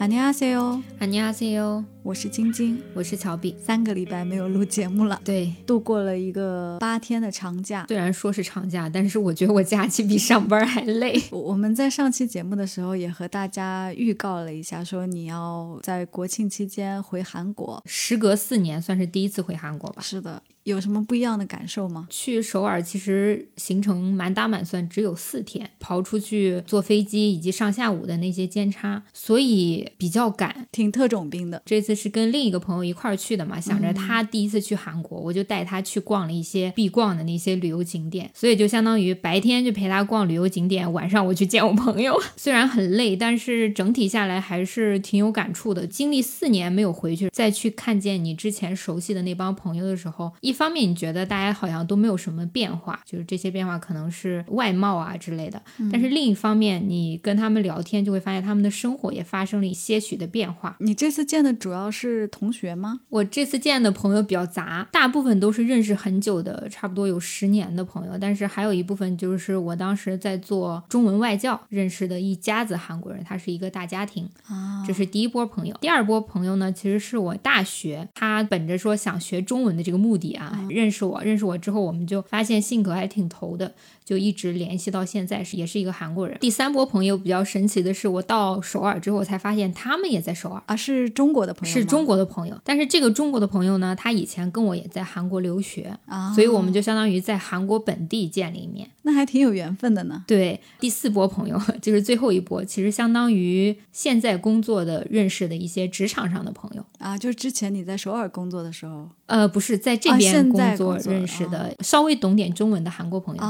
안녕하세요， 안녕하세요， 我是晶晶，我是乔碧。三个礼拜没有录节目了，对，度过了一个八天的长假。虽然说是长假，但是我觉得我假期比上班还累。我们在上期节目的时候也和大家预告了一下，说你要在国庆期间回韩国。时隔四年，算是第一次回韩国吧。是的。有什么不一样的感受吗？去首尔其实行程满打满算只有四天，刨出去坐飞机以及上下午的那些间差，所以比较赶，挺特种兵的。这次是跟另一个朋友一块儿去的嘛，想着他第一次去韩国，我就带他去逛了一些必逛的那些旅游景点，所以就相当于白天就陪他逛旅游景点，晚上我去见我朋友。虽然很累，但是整体下来还是挺有感触的。经历四年没有回去，再去看见你之前熟悉的那帮朋友的时候，一。方面你觉得大家好像都没有什么变化，就是这些变化可能是外貌啊之类的。但是另一方面，你跟他们聊天就会发现他们的生活也发生了一些许的变化。你这次见的主要是同学吗？我这次见的朋友比较杂，大部分都是认识很久的，差不多有十年的朋友。但是还有一部分就是我当时在做中文外教认识的一家子韩国人，他是一个大家庭啊。这是第一波朋友。第二波朋友呢，其实是我大学，他本着说想学中文的这个目的啊。认识我，认识我之后，我们就发现性格还挺投的，就一直联系到现在，是也是一个韩国人。第三波朋友比较神奇的是，我到首尔之后才发现他们也在首尔啊，是中国的朋友，是中国的朋友。但是这个中国的朋友呢，他以前跟我也在韩国留学啊，所以我们就相当于在韩国本地见了一面，那还挺有缘分的呢。对，第四波朋友 就是最后一波，其实相当于现在工作的认识的一些职场上的朋友啊，就是之前你在首尔工作的时候，呃，不是在这边。工作认识的稍微懂点中文的韩国朋友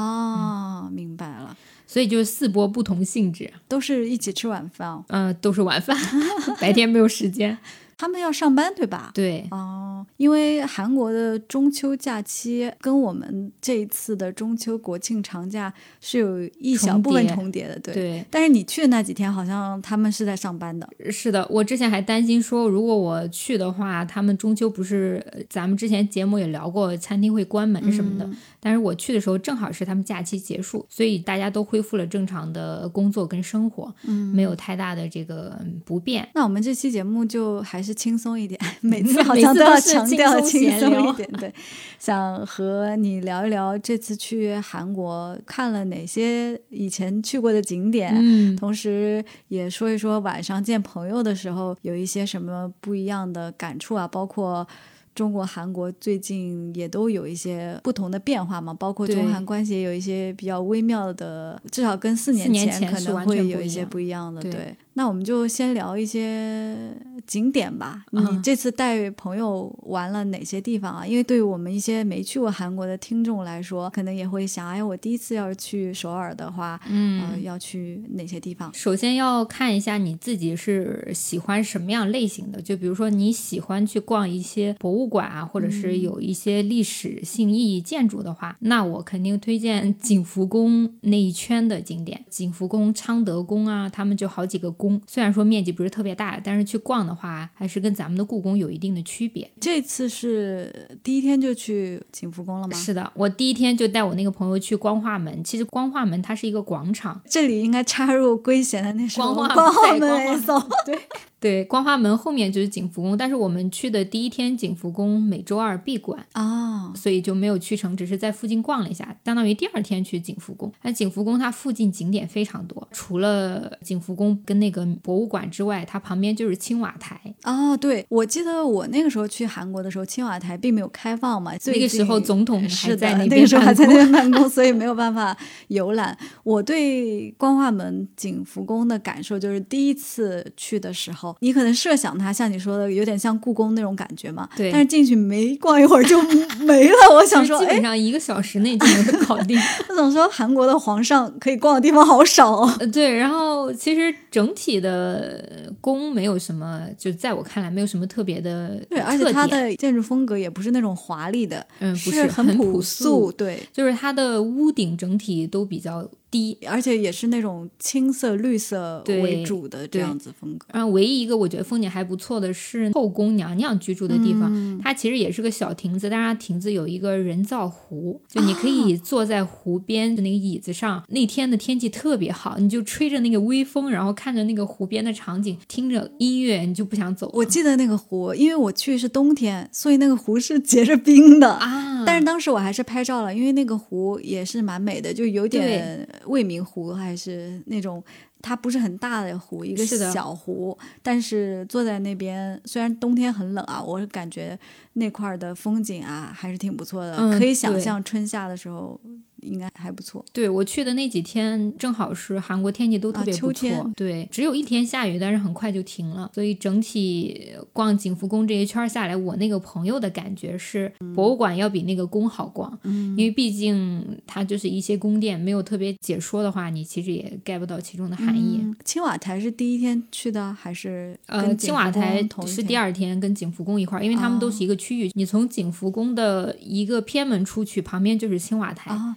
哦，明白了，所以就是四波不同性质，都是一起吃晚饭，嗯，都是晚饭，白天没有时间。他们要上班对吧？对哦，因为韩国的中秋假期跟我们这一次的中秋国庆长假是有一小部分重叠的，对。对。但是你去的那几天，好像他们是在上班的。是的，我之前还担心说，如果我去的话，他们中秋不是咱们之前节目也聊过，餐厅会关门什么的。但是我去的时候正好是他们假期结束，所以大家都恢复了正常的工作跟生活，嗯，没有太大的这个不便。那我们这期节目就还是轻松一点，每次好像都要强调轻松一点。对，想和你聊一聊这次去韩国看了哪些以前去过的景点，嗯，同时也说一说晚上见朋友的时候有一些什么不一样的感触啊，包括。中国、韩国最近也都有一些不同的变化嘛，包括中韩关系也有一些比较微妙的，至少跟四年前可能会有一些不一样的，对。那我们就先聊一些景点吧。你这次带朋友玩了哪些地方啊？因为对于我们一些没去过韩国的听众来说，可能也会想：哎，我第一次要是去首尔的话，嗯，要去哪些地方？首先要看一下你自己是喜欢什么样类型的。就比如说你喜欢去逛一些博物馆啊，或者是有一些历史性意义建筑的话，那我肯定推荐景福宫那一圈的景点。景福宫、昌德宫啊，他们就好几个宫。虽然说面积不是特别大，但是去逛的话，还是跟咱们的故宫有一定的区别。这次是第一天就去景福宫了吗？是的，我第一天就带我那个朋友去光化门。其实光化门它是一个广场，这里应该插入圭贤的那首《光化门》对。对，光化门后面就是景福宫，但是我们去的第一天，景福宫每周二闭馆啊，所以就没有去成，只是在附近逛了一下，相当于第二天去景福宫。那景福宫它附近景点非常多，除了景福宫跟那个博物馆之外，它旁边就是青瓦台。哦，对，我记得我那个时候去韩国的时候，青瓦台并没有开放嘛，那个时候总统还在那边，那时候还在那边办公，所以没有办法游览。我对光化门景福宫的感受就是第一次去的时候，你可能设想。它像你说的，有点像故宫那种感觉嘛？对。但是进去没逛一会儿就 没了。我想说，基本上一个小时内就能搞定。我总说韩国的皇上可以逛的地方好少哦。对，然后其实整体的宫没有什么，就在我看来没有什么特别的。对，而且它的建筑风格也不是那种华丽的，嗯，不是很朴素。对，就是它的屋顶整体都比较低，而且也是那种青色、绿色为主的这样子风格。然后唯一一个我觉得风景还不错的是后宫娘娘居住的地方，嗯它其实也是个小亭子，但是它亭子有一个人造湖，就你可以坐在湖边的那个椅子上。那天的天气特别好，你就吹着那个微风，然后看着那个湖边的场景，听着音乐，你就不想走。我记得那个湖，因为我去是冬天，所以那个湖是结着冰的。啊，但是当时我还是拍照了，因为那个湖也是蛮美的，就有点未名湖，还是那种它不是很大的湖，一个是小湖。但是坐在那边，虽然冬天很冷啊，我感觉那块儿的风景啊还是挺不错的，嗯可以想象春夏的时候应该还不错。对我去的那几天，正好是韩国天气都特别啊秋不错，天对，只有一天下雨，但是很快就停了。所以整体逛景福宫这一圈下来，我那个朋友的感觉是，博物馆要比那个宫好逛，嗯因为毕竟它就是一些宫殿，没有特别解说的话，你其实也 get 不到其中的含义。嗯青瓦台是第一天去的还是呃，跟青瓦台同是第二天跟景福宫一块儿，因为他们都哦是一个区域。你从景福宫的一个偏门出去，旁边就是青瓦台。啊，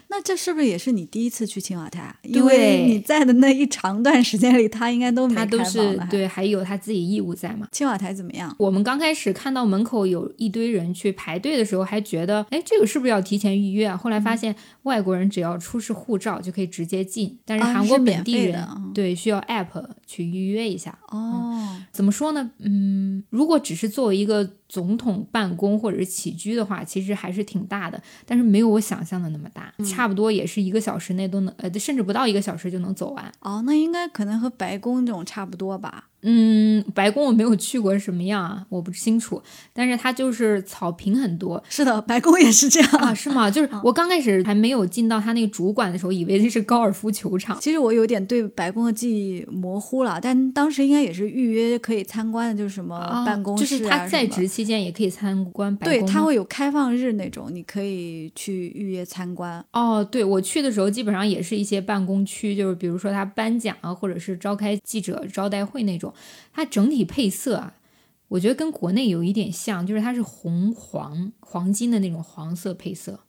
那这是不是也是你第一次去青瓦台啊？因为你在的那一长段时间里，他应该都没它都是对，还有他自己义务在嘛。青瓦台怎么样？我们刚开始看到门口有一堆人去排队的时候，还觉得，哎，这个是不是要提前预约啊？后来发现，外国人只要出示护照就可以直接进，但是啊韩国本地人、对需要 app 去预约一下。哦，怎么说呢？嗯，如果只是作为一个总统办公或者是起居的话，其实还是挺大的，但是没有我想象的那么大，嗯差不多也是一个小时内都能，呃，甚至不到一个小时就能走完。哦，那应该可能和白宫这种差不多吧？嗯，白宫我没有去过是什么样啊，我不清楚，但是它就是草坪很多，是的，白宫也是这样。啊，是吗？就是 我刚开始还没有进到他那个主管的时候，以为这是高尔夫球场。其实我有点对白宫的记忆模糊了，但当时应该也是预约可以参观的，就是什么啊办公室啊、就是他在职期间也可以参观白对，宫吗。它会有开放日那种，你可以去预约参观。哦，对我去的时候，基本上也是一些办公区，就是比如说他颁奖啊，或者是召开记者招待会那种，它整体配色啊，我觉得跟国内有一点像，就是它是红黄黄金的那种黄色配色。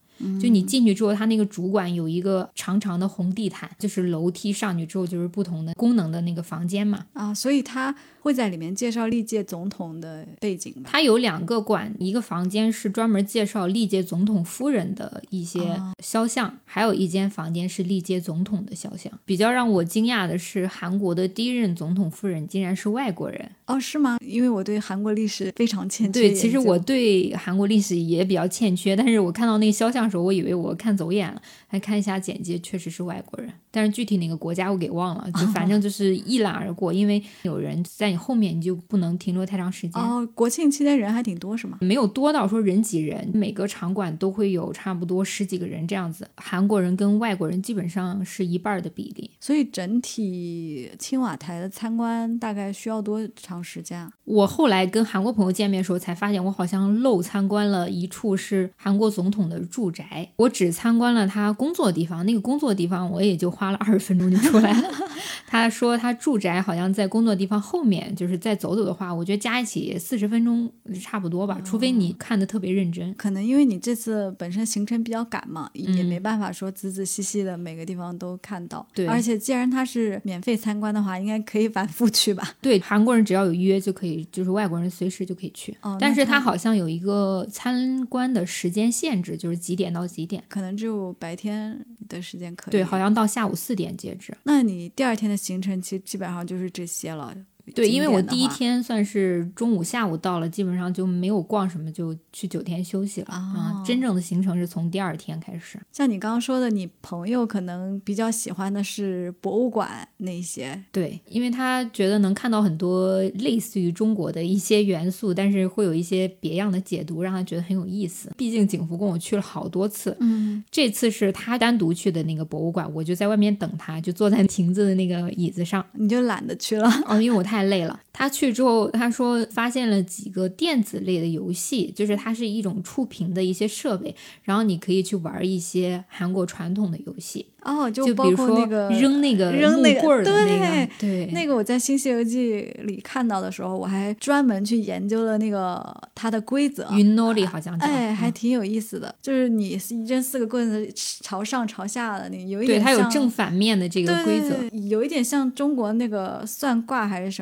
就你进去之后，它那个主管有一个长长的红地毯，就是楼梯上去之后就是不同的功能的那个房间嘛。啊，所以他会在里面介绍历届总统的背景吧？它有两个馆，一个房间是专门介绍历届总统夫人的一些哦肖像，还有一间房间是历届总统的肖像。比较让我惊讶的是，韩国的第一任总统夫人竟然是外国人。哦，是吗？因为我对韩国历史非常欠缺对，其实我对韩国历史也比较欠缺，但是我看到那个肖像的时候，我以为我看走眼了，还看一下简介，确实是外国人，但是具体哪个国家我给忘了，就反正就是一览而过，因为有人在你后面，你就不能停留太长时间。哦，国庆期间人还挺多是吗？没有多到说人挤人，每个场馆都会有差不多十几个人这样子。韩国人跟外国人基本上是一半儿的比例。所以整体青瓦台的参观大概需要多长时间啊？我后来跟韩国朋友见面的时候，才发现我好像漏参观了一处是韩国总统的住宅，我只参观了他工作的地方。那个工作的地方我也就花了二十分钟就出来了。他说他住宅好像在工作地方后面，就是再走走的话，我觉得加一起四十分钟差不多吧，除非你看的特别认真。可能因为你这次本身行程比较赶嘛，也嗯没办法说仔仔细细的每个地方都看到。对而且既然它是免费参观的话，应该可以反复去吧？对，韩国人只要有预约就可以，就是外国人随时就可以去。哦但是他好像有一个参观的时间限制，就是几点到几点。可能只有白天的时间可以。对，好像到下午四点截止。那你第二天的行程其实基本上就是这些了。对，因为我第一天算是中午、下午到了，基本上就没有逛什么，就去酒店休息了啊、哦真正的行程是从第二天开始。像你刚刚说的，你朋友可能比较喜欢的是博物馆那些。对，因为他觉得能看到很多类似于中国的一些元素，但是会有一些别样的解读，让他觉得很有意思。毕竟景福宫我去了好多次，嗯，这次是他单独去的那个博物馆，我就在外面等他，就坐在亭子的那个椅子上。你就懒得去了。哦，因为我太累了。他去之后，他说发现了几个电子类的游戏，就是它是一种触屏的一些设备，然后你可以去玩一些韩国传统的游戏。哦，就比如说扔那个扔那个棍儿的那个，对，那个我在《新西游记》里看到的时候，我还专门去研究了那个它的规则。云诺里好像哎，还挺有意思的，就是你扔四个棍子朝上朝下的，那有一点对它有正反面的这个规则，有一点像中国那个算卦还是什么，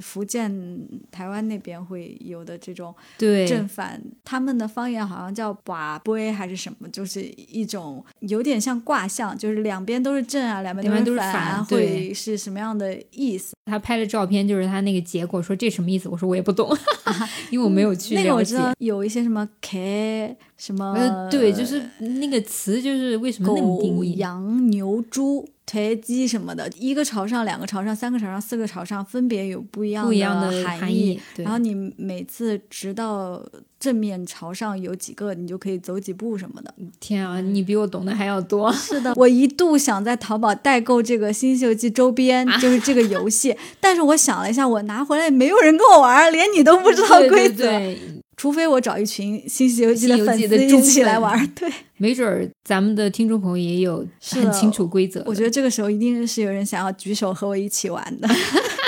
福建、台湾那边会有的这种对正反，他们的方言好像叫“把杯”还是什么，就是一种有点像卦象。就是两边都是正啊，两边都是反，会是什么样的意思？他拍的照片就是他那个结果，说这什么意思？我说我也不懂，因为我没有去那个我知道有一些什么 k 什么，对，就是那个词就是为什么那么定义？羊牛猪。推鸡什么的，一个朝上，两个朝上，三个朝上，四个朝上，分别有不一样的含义。然后你每次直到正面朝上有几个，你就可以走几步什么的。天啊，你比我懂得还要多。是的，我一度想在淘宝代购这个《新西游记》周边，就是这个游戏，但是我想了一下，我拿回来没有人跟我玩，连你都不知道规则。除非我找一群《新西游记》的粉丝一起来玩，对，没准儿咱们的听众朋友也有很清楚规则。我觉得这个时候一定是有人想要举手和我一起玩的。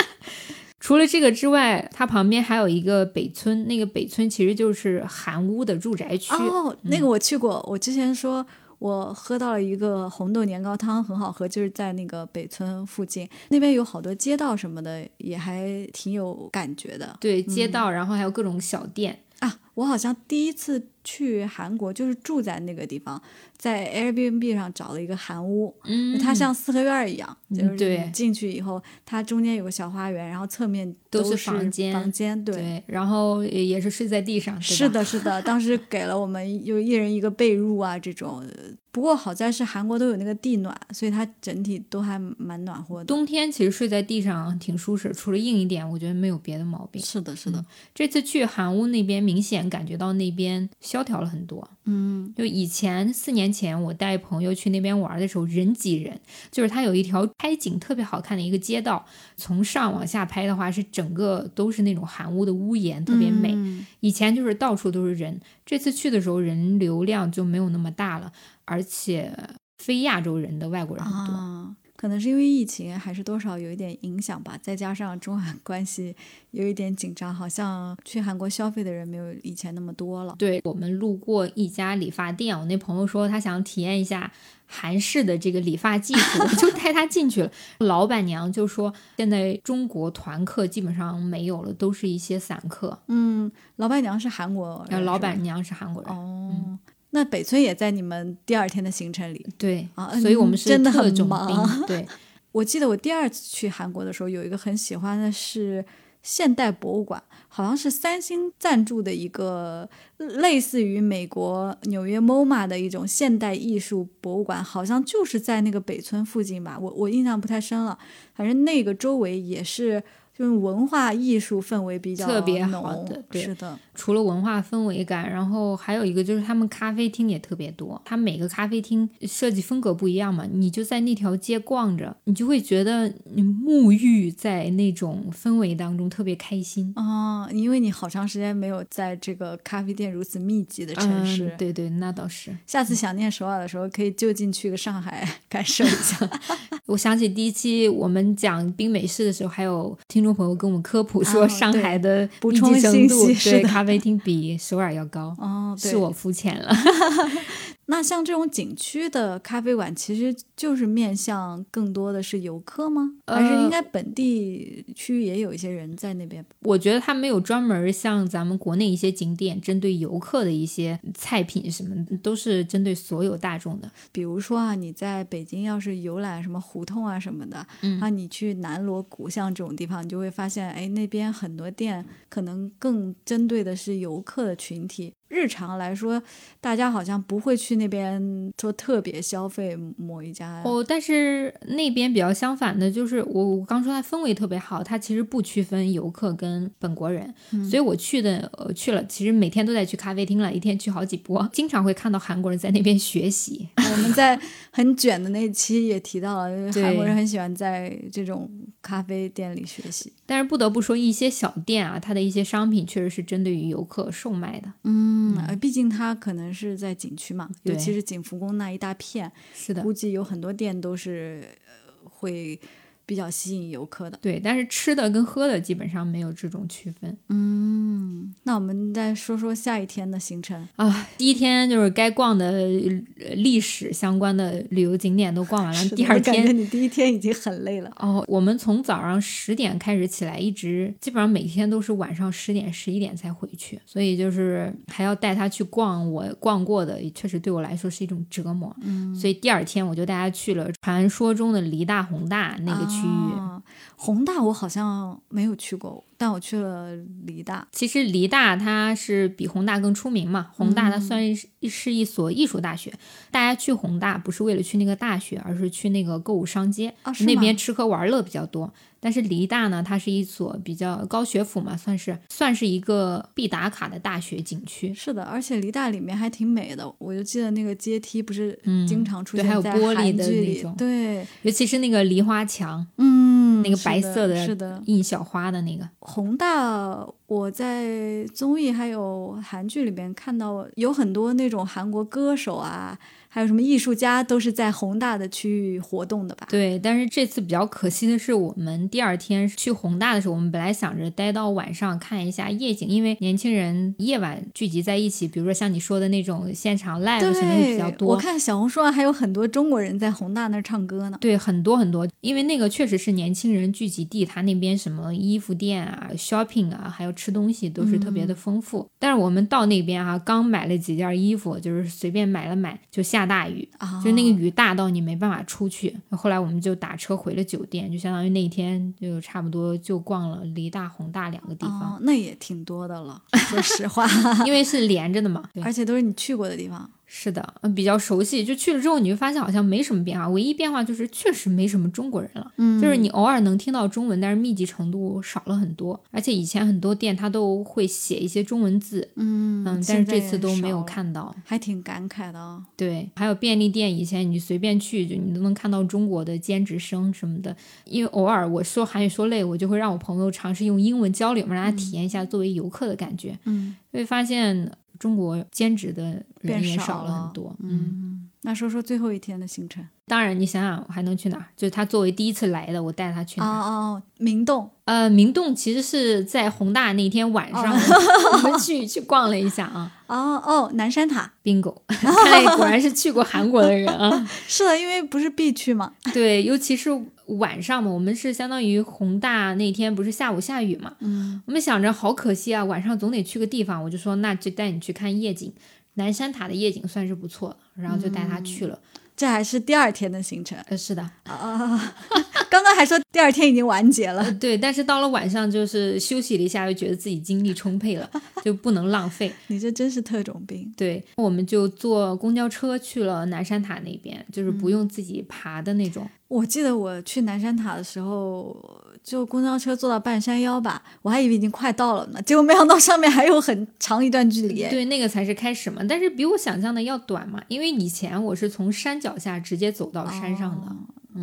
除了这个之外，它旁边还有一个北村，那个北村其实就是韩屋的住宅区。哦，那个我去过，我之前说。我喝到了一个红豆年糕汤，很好喝，就是在那个北村附近，那边有好多街道什么的，也还挺有感觉的。对，街道，然后还有各种小店啊。我好像第一次去韩国就是住在那个地方，在 Airbnb 上找了一个韩屋，嗯，它像四合院一样，就是进去以后，它中间有个小花园，然后侧面都是房间，房间对，然后也是睡在地上，是的，是的，当时给了我们有一人一个被褥啊这种。不过好在是韩国都有那个地暖，所以它整体都还蛮暖和的。冬天其实睡在地上挺舒适，除了硬一点，我觉得没有别的毛病。是的，是的。这次去韩屋那边，明显感觉到那边萧条了很多。嗯，就以前四年前我带朋友去那边玩的时候，人挤人，就是它有一条拍景特别好看的一个街道，从上往下拍的话，是整个都是那种韩屋的屋檐，特别美。以前就是到处都是人，这次去的时候人流量就没有那么大了。而且非亚洲人的外国人很多，可能是因为疫情，还是多少有一点影响吧。再加上中韩 关系有一点紧张，好像去韩国消费的人没有以前那么多了。对我们路过一家理发店，我那朋友说他想体验一下韩式的这个理发技术，我就带他进去了。老板娘就说，现在中国团客基本上没有了，都是一些散客。嗯，老板娘是韩国人，老板娘是韩国人。哦。那北村也在你们第二天的行程里，对啊，所以我们是真的很忙。对，我记得我第二次去韩国的时候，有一个很喜欢的是现代博物馆，好像是三星赞助的一个类似于美国纽约 MoMA 的一种现代艺术博物馆，好像就是在那个北村附近吧，我我印象不太深了，反正那个周围也是。就是文化艺术氛围比较特别好的，是的。除了文化氛围感，然后还有一个就是他们咖啡厅也特别多。他每个咖啡厅设计风格不一样嘛，你就在那条街逛着，你就会觉得你沐浴在那种氛围当中，特别开心啊。因为你好长时间没有在这个咖啡店如此密集的城市，对对，那倒是。下次想念首尔的时候，可以就近去个上海感受一下。我想起第一期我们讲冰美式的时候，还有听。听众朋友跟我们科普说，上海的补充信息对咖啡厅比首尔要高哦，是我肤浅了。那像这种景区的咖啡馆，其实就是面向更多的是游客吗？还是应该本地区也有一些人在那边？我觉得他没有专门像咱们国内一些景点针对游客的一些菜品什么，都是针对所有大众的。比如说啊，你在北京要是游览什么胡同啊什么的，啊，你去南锣鼓巷这种地方，你就会发现，哎，那边很多店可能更针对的是游客的群体。日常来说，大家好像不会去那边说特别消费某一家哦。但是那边比较相反的，就是我我刚说它氛围特别好，它其实不区分游客跟本国人，所以我去的呃去了，其实每天都在去咖啡厅了，一天去好几波，经常会看到韩国人在那边学习。我们在很卷的那期也提到了，韩国人很喜欢在这种咖啡店里学习。但是不得不说，一些小店啊，它的一些商品确实是针对于游客售卖的。嗯，毕竟它可能是在景区嘛，尤其是景福宫那一大片，是的，估计有很多店都是会。比较吸引游客的，对，但是吃的跟喝的基本上没有这种区分。嗯，那我们再说说下一天的行程啊。第一天就是该逛的历史相关的旅游景点都逛完了。第二天你第一天已经很累了哦。我们从早上十点开始起来，一直基本上每天都是晚上十点十一点才回去，所以就是还要带他去逛我逛过的，确实对我来说是一种折磨。嗯，所以第二天我就带他去了传说中的梨大宏大那个。区域，宏大我好像没有去过，但我去了梨大。其实梨大它是比宏大更出名嘛，宏大它算是是一所艺术大学。大家去宏大不是为了去那个大学，而是去那个购物商街，那边吃喝玩乐比较多。但是梨大呢，它是一所比较高学府嘛，算是算是一个必打卡的大学景区。是的，而且梨大里面还挺美的，我就记得那个阶梯不是经常出现在璃的那种，对，尤其是那个梨花墙，嗯，那个白色的，是的，印小花的那个。宏大，我在综艺还有韩剧里面看到有很多那种韩国歌手啊。还有什么艺术家都是在宏大的区域活动的吧？对，但是这次比较可惜的是，我们第二天去宏大的时候，我们本来想着待到晚上看一下夜景，因为年轻人夜晚聚集在一起，比如说像你说的那种现场 live 什么的比较多。我看小红书上还有很多中国人在宏大那儿唱歌呢。对，很多很多，因为那个确实是年轻人聚集地，他那边什么衣服店啊、shopping 啊，还有吃东西都是特别的丰富。但是我们到那边哈，刚买了几件衣服，就是随便买了买，就下。大雨，就那个雨大到你没办法出去。后来我们就打车回了酒店，就相当于那一天就差不多就逛了梨大、宏大两个地方。那也挺多的了，说实话，因为是连着的嘛，而且都是你去过的地方。是的，嗯，比较熟悉。就去了之后，你会发现好像没什么变化，唯一变化就是确实没什么中国人了。嗯，就是你偶尔能听到中文，但是密集程度少了很多。而且以前很多店它都会写一些中文字，嗯嗯，但是这次都没有看到，还挺感慨的。对，还有便利店，以前你随便去就你都能看到中国的兼职生什么的。因为偶尔我说韩语说累，我就会让我朋友尝试用英文交流，让他体验一下作为游客的感觉。嗯，会发现。中国兼职的人也少了很多，嗯，那说说最后一天的行程。当然，你想想还能去哪儿？就是他作为第一次来的，我带他去哪儿？哦哦，明洞。呃，明洞其实是在宏大那天晚上，我们去去逛了一下啊。哦哦，南山塔，bingo！看来果然是去过韩国的人啊。是的，因为不是必去嘛。对，尤其是晚上嘛，我们是相当于宏大那天不是下午下雨嘛。嗯。我们想着好可惜啊，晚上总得去个地方，我就说那就带你去看夜景。南山塔的夜景算是不错，然后就带他去了。这还是第二天的行程，呃，是的，啊，刚刚还说第二天已经完结了，对，但是到了晚上就是休息了一下，又觉得自己精力充沛了，就不能浪费。你这真是特种兵。对，我们就坐公交车去了南山塔那边，就是不用自己爬的那种。我记得我去南山塔的时候。就公交车坐到半山腰吧，我还以为已经快到了呢，结果没想到上面还有很长一段距离。对，那个才是开始嘛，但是比我想象的要短嘛，因为以前我是从山脚下直接走到山上的，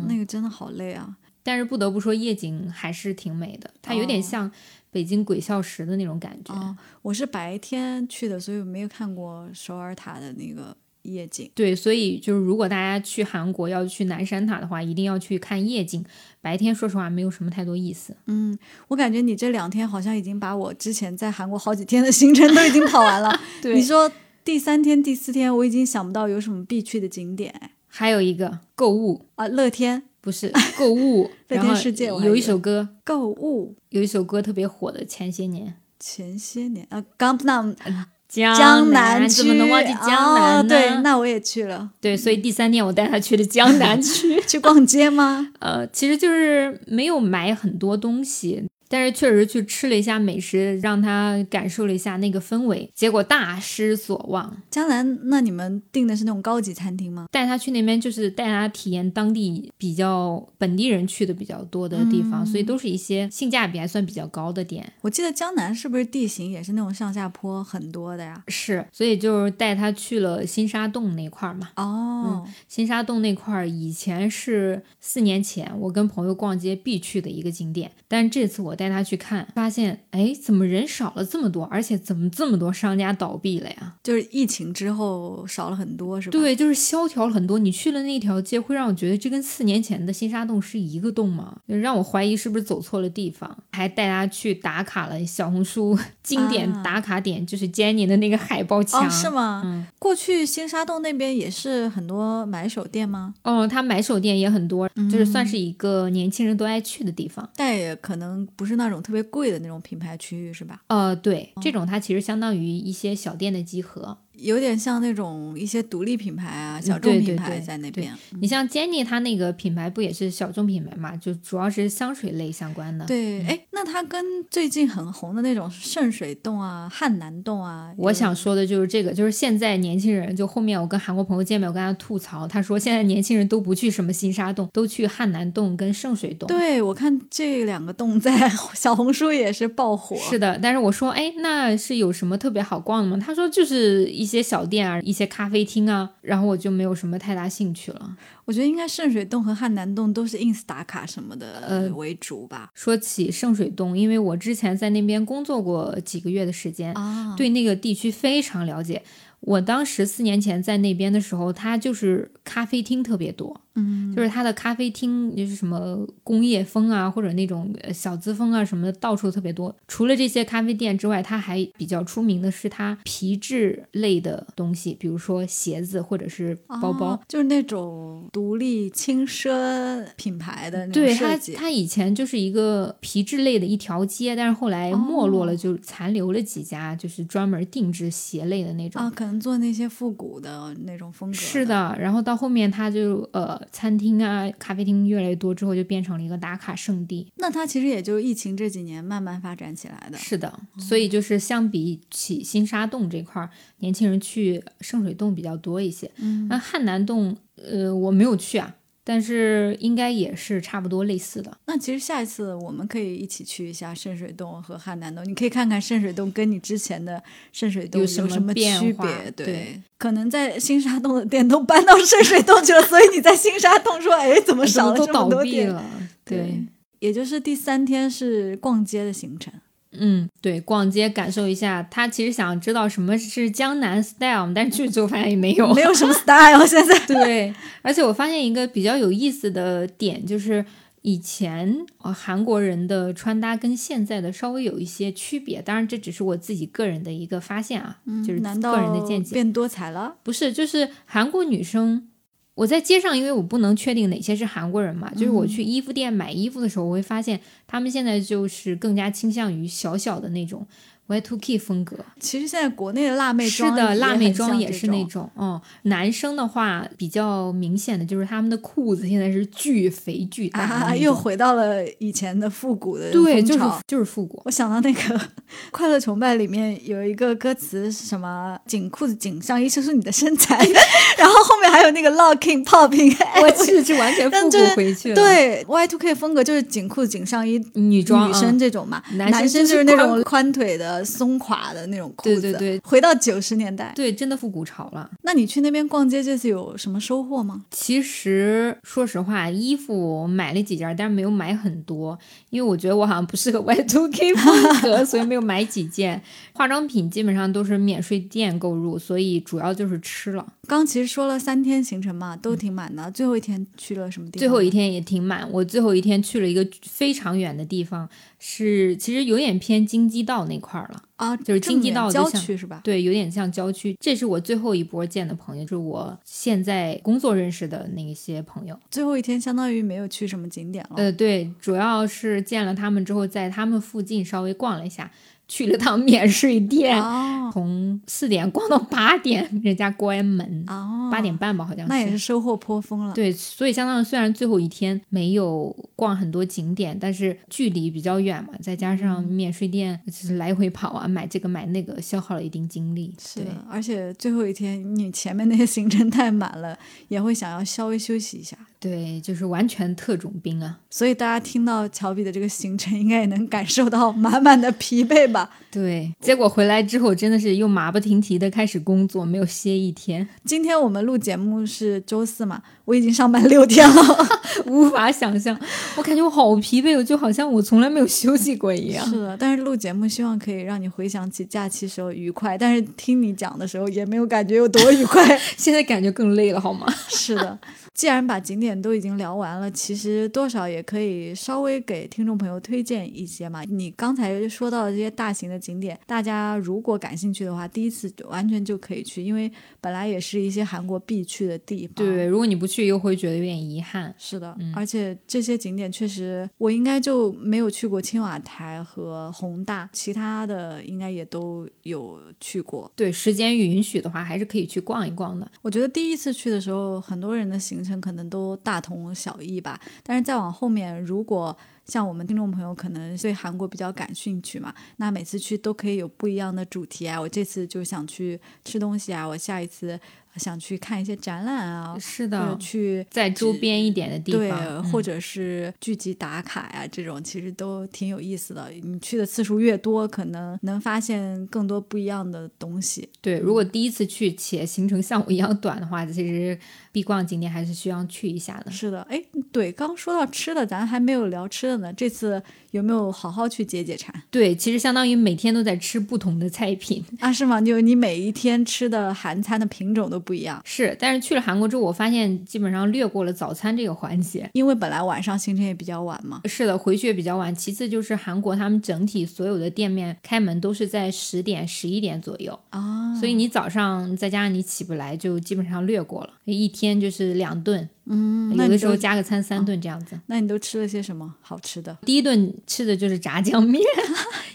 那个真的好累啊。但是不得不说，夜景还是挺美的，它有点像北京鬼笑石的那种感觉。我是白天去的，所以我没有看过首尔塔的那个。夜景对，所以就是如果大家去韩国要去南山塔的话，一定要去看夜景。白天说实话没有什么太多意思。嗯，我感觉你这两天好像已经把我之前在韩国好几天的行程都已经跑完了。对，你说第三天、第四天，我已经想不到有什么必去的景点。还有一个购物啊，乐天不是购物，乐天世界有一首歌购物，有一首歌特别火的，前些年，前些年啊，Gangnam。江南怎么能忘记江南呢？对，那我也去了。对，所以第三天我带他去了江南区，去逛街吗？呃，其实就是没有买很多东西，但是确实去吃了一下美食，让他感受了一下那个氛围，结果大失所望。江南，那你们订的是那种高级餐厅吗？带他去那边就是带他体验当地比较本地人去的比较多的地方，所以都是一些性价比还算比较高的店。我记得江南是不是地形也是那种上下坡很多的呀？是，所以就是带他去了新沙洞那块儿嘛。哦，新沙洞那块儿以前是四年前我跟朋友逛街必去的一个景点，但这次我带他去看，发现哎，怎么人少了这么多，而且怎么这么多商家倒闭了呀？就是疫情之后少了很多，是吧？对，就是萧条了很多。你去了那条街，会让我觉得这跟四年前的新沙洞是一个洞吗？让我怀疑是不是走错了地方。还带他去打卡了小红书 经典打卡点，就是 Jenny 的那个海报墙，是吗？嗯，过去新沙洞那边也是很多买手店吗？哦，他买手店也很多，就是算是一个年轻人都爱去的地方，但也可能不是那种特别贵的那种品牌区域，是吧？呃，对，这种它其实相当于一些小店的集合。有点像那种一些独立品牌啊，小众品牌在那边。你像 Jenny 它那个品牌不也是小众品牌嘛？就主要是香水类相关的。对，哎，那它跟最近很红的那种圣水洞啊、汉南洞啊，我想说的就是这个，就是现在年轻人，就后面我跟韩国朋友见面，我跟他吐槽，他说现在年轻人都不去什么新沙洞，都去汉南洞跟圣水洞。对，我看这两个洞在小红书也是爆火。是的，但是我说，哎，那是有什么特别好逛的吗？他说就是一些小店啊。一些咖啡厅啊，然后我就没有什么太大兴趣了。我觉得应该圣水洞和汉南洞都是 ins 打卡什么的呃为主吧。说起圣水洞，因为我之前在那边工作过几个月的时间，对那个地区非常了解。我当时四年前在那边的时候，它就是咖啡厅特别多。嗯，就是它的咖啡厅，就是什么工业风啊，或者那种小资风啊什么的，到处特别多。除了这些咖啡店之外，它还比较出名的是它皮质类的东西，比如说鞋子或者是包包，就是那种独立轻奢品牌的那种。对它，它以前就是一个皮质类的一条街，但是后来没落了，就残留了几家，就是专门定制鞋类的那种能做那些复古的那种风格。是的，然后到后面他就呃。餐厅啊，咖啡厅越来越多之后，就变成了一个打卡圣地。那它其实也就是疫情这几年慢慢发展起来的。是的，所以就是相比起新沙洞这块儿，年轻人去圣水洞比较多一些。嗯，那汉南洞，呃，我没有去啊。但是应该也是差不多类似的。那其实下一次我们可以一起去一下圣水洞和汉南洞，你可以看看圣水洞跟你之前的圣水洞有什么区别。对，可能在新沙洞的店都搬到圣水洞去了，所以你在新沙洞说：“哎，怎么少了这么多店？”对，也就是第三天是逛街的行程。嗯，对，逛街感受一下。他其实想知道什么是江南 style，但是去之后发现也没有，没有什么 style。现在对，而且我发现一个比较有意思的点，就是以前呃韩国人的穿搭跟现在的稍微有一些区别。当然，这只是我自己个人的一个发现啊，就是个人的见解。变多彩了？不是，就是韩国女生。我在街上，因为我不能确定哪些是韩国人嘛，就是我去衣服店买衣服的时候，我会发现他们现在就是更加倾向于小小的那种。Y2K 风格，其实现在国内的辣妹装是的，辣妹装也是那种。嗯，男生的话比较明显的就是他们的裤子现在是巨肥巨大，又回到了以前的复古的对，就是就是复古。我想到那个 《快乐崇拜》里面有一个歌词是什么？紧裤子紧上衣说出你的身材，然后后面还有那个 Locking Popping，我去，是完全复古回去了。对 Y two K 风格就是紧裤子紧上衣，女装女生这种嘛，男生就是那种宽腿的。松垮的那种裤子，对对对，回到九十年代，对，真的复古潮了。那你去那边逛街这次有什么收获吗？其实说实话，衣服买了几件，但是没有买很多，因为我觉得我好像不适合 Y2K 风格，所以没有买几件。化妆品基本上都是免税店购入，所以主要就是吃了。刚其实说了三天行程嘛，都挺满的。最后一天去了什么地方？最后一天也挺满。我最后一天去了一个非常远的地方，是其实有点偏京畿道那块儿了。啊，就是京畿道郊区是吧？对，有点像郊区。这是我最后一波见的朋友，就是我现在工作认识的那些朋友。最后一天相当于没有去什么景点了。呃，对，主要是见了他们之后，在他们附近稍微逛了一下。去了趟免税店，从四点逛到八点，人家关门，八点半吧，好像是。那也是收获颇丰了。对，所以相当于虽然最后一天没有逛很多景点，但是距离比较远嘛，再加上免税店就是来回跑啊，买这个买那个，消耗了一定精力。是的，而且最后一天你前面那些行程太满了，也会想要稍微休息一下。对，就是完全特种兵啊！所以大家听到乔比的这个行程，应该也能感受到满满的疲惫吧？对，结果回来之后真的是又马不停蹄的开始工作，没有歇一天。今天我们录节目是周四嘛，我已经上班六天了，无法想象，我感觉我好疲惫，我就好像我从来没有休息过一样。是的，但是录节目希望可以让你回想起假期时候愉快，但是听你讲的时候也没有感觉有多愉快，现在感觉更累了，好吗？是的。既然把景点都已经聊完了，其实多少也可以稍微给听众朋友推荐一些嘛。你刚才说到的这些大型的景点，大家如果感兴趣的话，第一次完全就可以去，因为本来也是一些韩国必去的地方。对，如果你不去，又会觉得有点遗憾。是的，而且这些景点确实，我应该就没有去过青瓦台和宏大，其他的应该也都有去过。对，时间允许的话，还是可以去逛一逛的。我觉得第一次去的时候，很多人的行程可能都大同小异吧，但是再往后面，如果像我们听众朋友可能对韩国比较感兴趣嘛，那每次去都可以有不一样的主题啊。我这次就想去吃东西啊，我下一次。想去看一些展览啊，是的，去在周边一点的地方，对，或者是聚集打卡呀，这种其实都挺有意思的。你去的次数越多，可能能发现更多不一样的东西。对，如果第一次去且行程像我一样短的话，其实必逛景点还是需要去一下的。是的，哎，对，刚说到吃的，咱还没有聊吃的呢。这次有没有好好去解解馋？对，其实相当于每天都在吃不同的菜品啊，是吗？就你每一天吃的韩餐的品种都。不一样是，但是去了韩国之后，我发现基本上略过了早餐这个环节，因为本来晚上行程也比较晚嘛。是的，回去也比较晚。其次就是韩国他们整体所有的店面开门都是在十点、十一点左右啊，所以你早上再加上你起不来，就基本上略过了。一天就是两顿，嗯，有的时候加个餐三顿这样子。那你都吃了些什么好吃的？第一顿吃的就是炸酱面。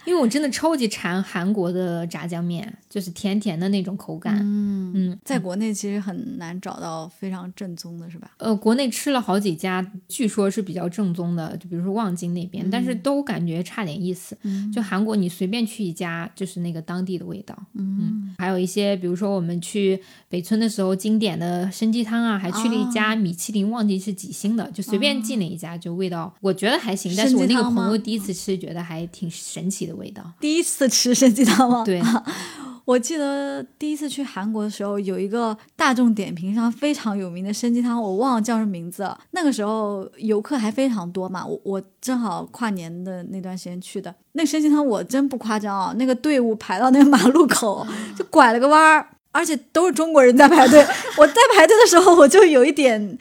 因为我真的超级馋韩国的炸酱面，就是甜甜的那种口感。嗯嗯，在国内其实很难找到非常正宗的，是吧？呃，国内吃了好几家，据说是比较正宗的，就比如说望京那边，但是都感觉差点意思。就韩国，你随便去一家，就是那个当地的味道。嗯，还有一些，比如说我们去北村的时候，经典的参鸡汤啊，还去了一家米其林，忘记是几星的，就随便进了一家，就味道我觉得还行。但是我那个朋友第一次吃，觉得还挺神奇的。味道第一次吃参鸡汤吗？对，我记得第一次去韩国的时候，有一个大众点评上非常有名的参鸡汤，我忘了叫什么名字。那个时候游客还非常多嘛，我我正好跨年的那段时间去的。那参鸡汤我真不夸张啊，那个队伍排到那个马路口，就拐了个弯儿，而且都是中国人在排队。我在排队的时候，我就有一点。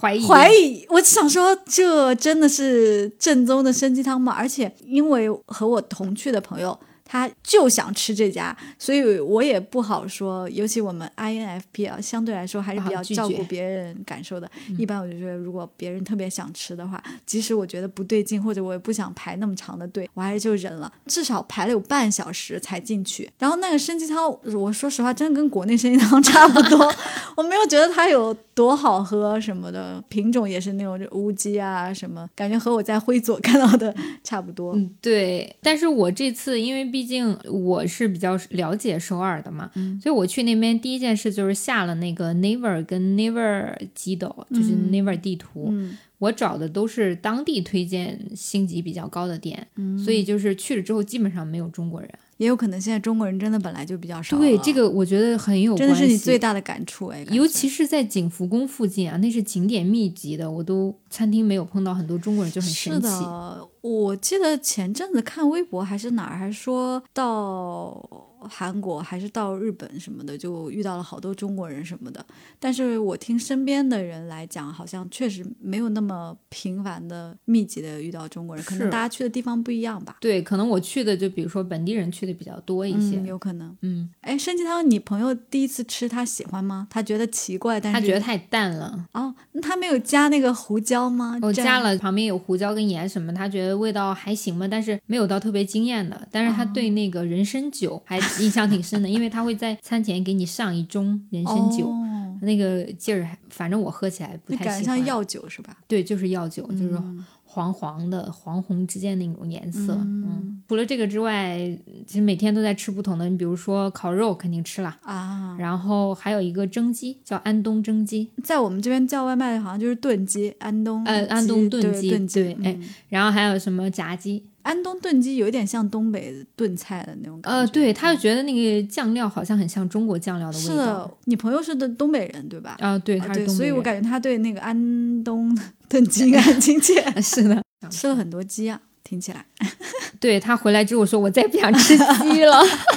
怀疑怀疑，我想说，这真的是正宗的参鸡汤吗？而且，因为和我同去的朋友。他就想吃这家，所以我也不好说。尤其我们 INFP 啊，相对来说还是比较照顾别人感受的。一般我就觉得，如果别人特别想吃的话，即使我觉得不对劲，或者我也不想排那么长的队，我还是就忍了。至少排了有半小时才进去。然后那个参鸡汤，我说实话，真的跟国内参鸡汤差不多。我没有觉得它有多好喝什么的，品种也是那种乌鸡啊什么，感觉和我在辉佐看到的差不多。嗯，对。但是我这次因为毕竟我是比较了解首尔的嘛，所以我去那边第一件事就是下了那个 Naver 跟 Naver 基斗，就是 Naver 地图。我找的都是当地推荐星级比较高的店，所以就是去了之后基本上没有中国人。也有可能现在中国人真的本来就比较少。对，这个我觉得很有，真的是你最大的感触哎。尤其是在景福宫附近啊，那是景点密集的，我都餐厅没有碰到很多中国人就很神奇。我记得前阵子看微博还是哪儿，还说到。韩国还是到日本什么的，就遇到了好多中国人什么的。但是我听身边的人来讲，好像确实没有那么频繁的、密集的遇到中国人。可能大家去的地方不一样吧。对，可能我去的就比如说本地人去的比较多一些，有可能。嗯，哎，生鸡汤，你朋友第一次吃，他喜欢吗？他觉得奇怪，但是他觉得太淡了。哦，那他没有加那个胡椒吗？我加了，旁边有胡椒跟盐什么，他觉得味道还行吧，但是没有到特别惊艳的。但是他对那个人参酒还 印象挺深的。因为他会在餐前给你上一盅人参酒，那个劲儿，反正我喝起来不太喜欢。像药酒是吧？对，就是药酒，就是黄黄的、黄红之间那种颜色。嗯，除了这个之外，其实每天都在吃不同的。你比如说烤肉肯定吃了啊，然后还有一个蒸鸡，叫安东蒸鸡，在我们这边叫外卖好像就是炖鸡，安东呃安东炖鸡，对，哎，然后还有什么炸鸡。安东炖鸡有点像东北炖菜的那种感觉。呃，对，他就觉得那个酱料好像很像中国酱料的味道。是的，你朋友是东东北人对吧？啊，对，他是东北人，所以我感觉他对那个安东炖鸡应该很亲切。是的，吃了很多鸡啊，听起来。对他回来之后说：“我再也不想吃鸡了。”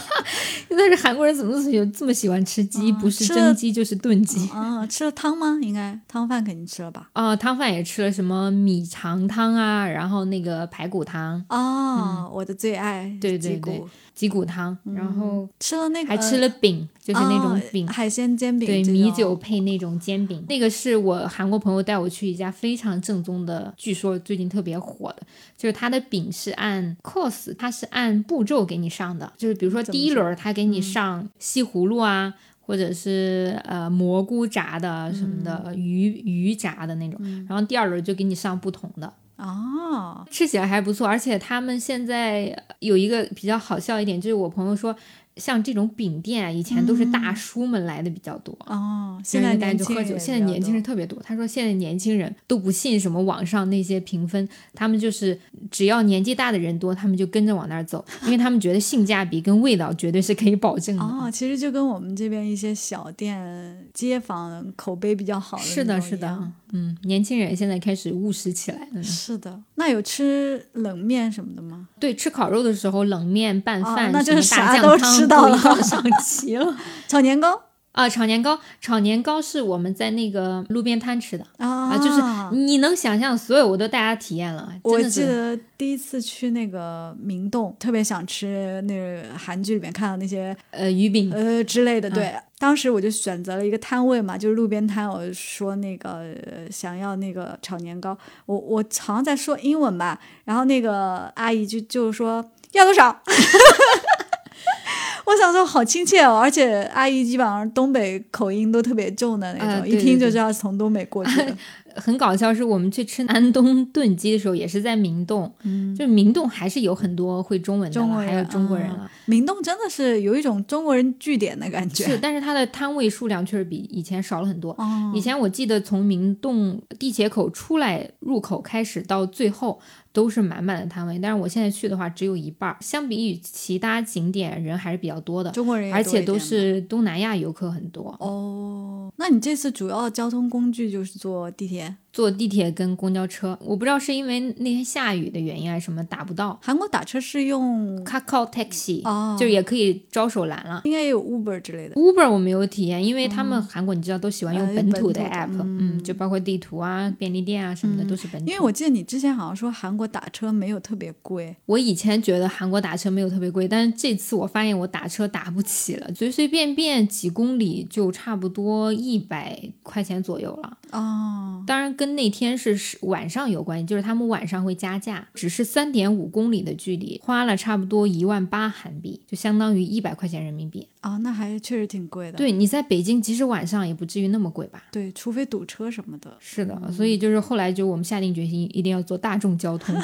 但是韩国人怎么有这么喜欢吃鸡？不是蒸鸡就是炖鸡。啊，吃了汤吗？应该汤饭肯定吃了吧？哦，汤饭也吃了，什么米肠汤啊，然后那个排骨汤。哦，我的最爱。对对对。鸡骨汤，然后吃了那个，还吃了饼，就是那种饼，海鲜煎饼，对，米酒配那种煎饼。那个是我韩国朋友带我去一家非常正宗的，据说最近特别火的，就是它的饼是按 course，它是按步骤给你上的，就是比如说第一轮他给你上西葫芦啊，或者是呃蘑菇炸的什么的，鱼鱼炸的那种，然后第二轮就给你上不同的。哦，吃起来还不错，而且他们现在有一个比较好笑一点，就是我朋友说。像这种饼店啊，以前都是大叔们来的比较多哦。现在年轻人，现在年轻人特别多。他说现在年轻人都不信什么网上那些评分，他们就是只要年纪大的人多，他们就跟着往那儿走，因为他们觉得性价比跟味道绝对是可以保证的。哦，其实就跟我们这边一些小店、街坊口碑比较好的是的，是的，嗯，年轻人现在开始务实起来了。是的，那有吃冷面什么的吗？对，吃烤肉的时候冷面拌饭，那就是啥都吃到了，上齐了。炒年糕。啊，炒年糕，炒年糕是我们在那个路边摊吃的啊，就是你能想象，所有我都带大家体验了。我记得第一次去那个明洞，特别想吃那个韩剧里面看到那些呃鱼饼呃之类的。对，当时我就选择了一个摊位嘛，就是路边摊，我说那个想要那个炒年糕，我我好像在说英文吧，然后那个阿姨就就说要多少。我想说好亲切哦，而且阿姨基本上东北口音都特别重的那种，一听就知道是从东北过去的。很搞笑，是我们去吃安东炖鸡的时候，也是在明洞，嗯，就明洞还是有很多会中文的，还有中国人了。明洞真的是有一种中国人据点的感觉，是，但是它的摊位数量确实比以前少了很多。以前我记得从明洞地铁口出来入口开始到最后。都是满满的摊位，但是我现在去的话只有一半儿。相比于其他景点，人还是比较多的，中国人，而且都是东南亚游客很多。哦，那你这次主要的交通工具就是坐地铁？坐地铁跟公交车，我不知道是因为那天下雨的原因还是什么打不到。韩国打车是用 Kakao Taxi，哦，就也可以招手拦了。应该也有 Uber 之类的。Uber 我没有体验，因为他们韩国你知道都喜欢用本土的 app，嗯，就包括地图啊、便利店啊什么的都是本土。因为我记得你之前好像说韩国打车没有特别贵。我以前觉得韩国打车没有特别贵，但是这次我发现我打车打不起了，随随便便几公里就差不多一百块钱左右了。哦，当然跟那天是。是晚上有关系，就是他们晚上会加价，只是三点五公里的距离，花了差不多一万八韩币，就相当于一百块钱人民币啊，那还确实挺贵的。对，你在北京，即使晚上也不至于那么贵吧？对，除非堵车什么的。是的，所以就是后来就我们下定决心，一定要坐大众交通。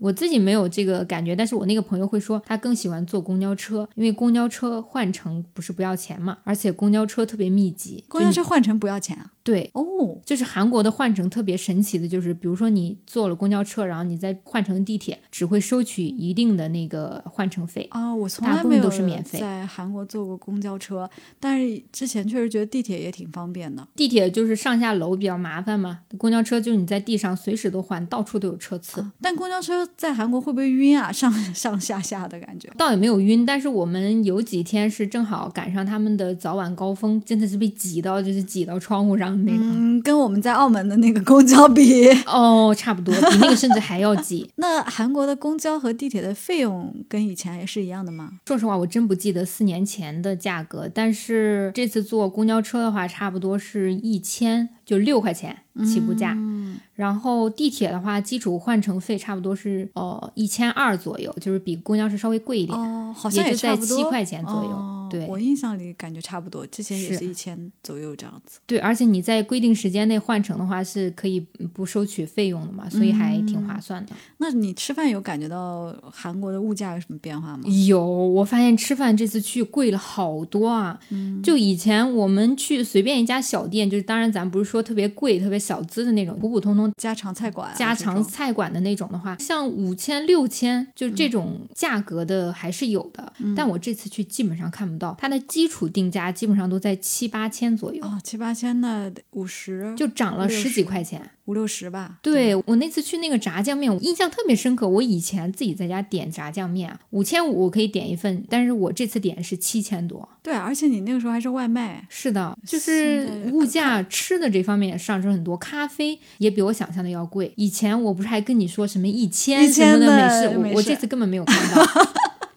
我自己没有这个感觉，但是我那个朋友会说，他更喜欢坐公交车，因为公交车换乘不是不要钱嘛，而且公交车特别密集。公交车换乘不要钱啊？对，哦，就是韩国的换乘特别神奇的，就是比如说你坐了公交车，然后你再换乘地铁，只会收取一定的那个换乘费。啊，我从来没有都是免费在韩国坐过公交车，但是之前确实觉得地铁也挺方便的。地铁就是上下楼比较麻烦嘛，公交车就是你在地上随时都换，到处都有车次。但公交车在韩国会不会晕啊？上上下下的感觉。倒也没有晕，但是我们有几天是正好赶上他们的早晚高峰，真的是被挤到，就是挤到窗户上的那种。嗯，跟我们在澳门的那个公交比，哦，差不多，比那个甚至还要挤。那韩国的公交和地铁的费用跟以前也是一样的吗？说实话，我真不记得四年前的价格，但是这次坐公交车的话，差不多是一千，就六块钱起步价。嗯，然后地铁的话，基础换乘费差不多是呃一千二左右，就是比公交车稍微贵一点。哦，好像也就在差不多7块钱左右哦对我印象里感觉差不多，之前也是是一千左右这样子。对，而且你在规定时间内换乘的话，是可以不收取费用的嘛，所以还挺划算的。那你吃饭有感觉到韩国的物价有什么变化吗？有，我发现吃饭这次去贵了好多啊！就以前我们去随便一家小店，就是当然咱不是说特别贵、特别小资的那种，普普通通家常菜馆啊、家常菜馆的那种的话，像五千、六千，就这种价格的还是有的。但我这次去基本上看不到，它的基础定价基本上都在七八千左右，哦，七八千那五十就涨了十几块钱。五六十吧。对我那次去那个炸酱面，我印象特别深刻。我以前自己在家点炸酱面啊，五千五我可以点一份，但是我这次点是七千多。对，而且你那个时候还是外卖，是的，就是物价吃的这方面也上升很多，咖啡也比我想象的要贵。以前我不是还跟你说什么一千什么1000美的式，我我这次根本没有看到。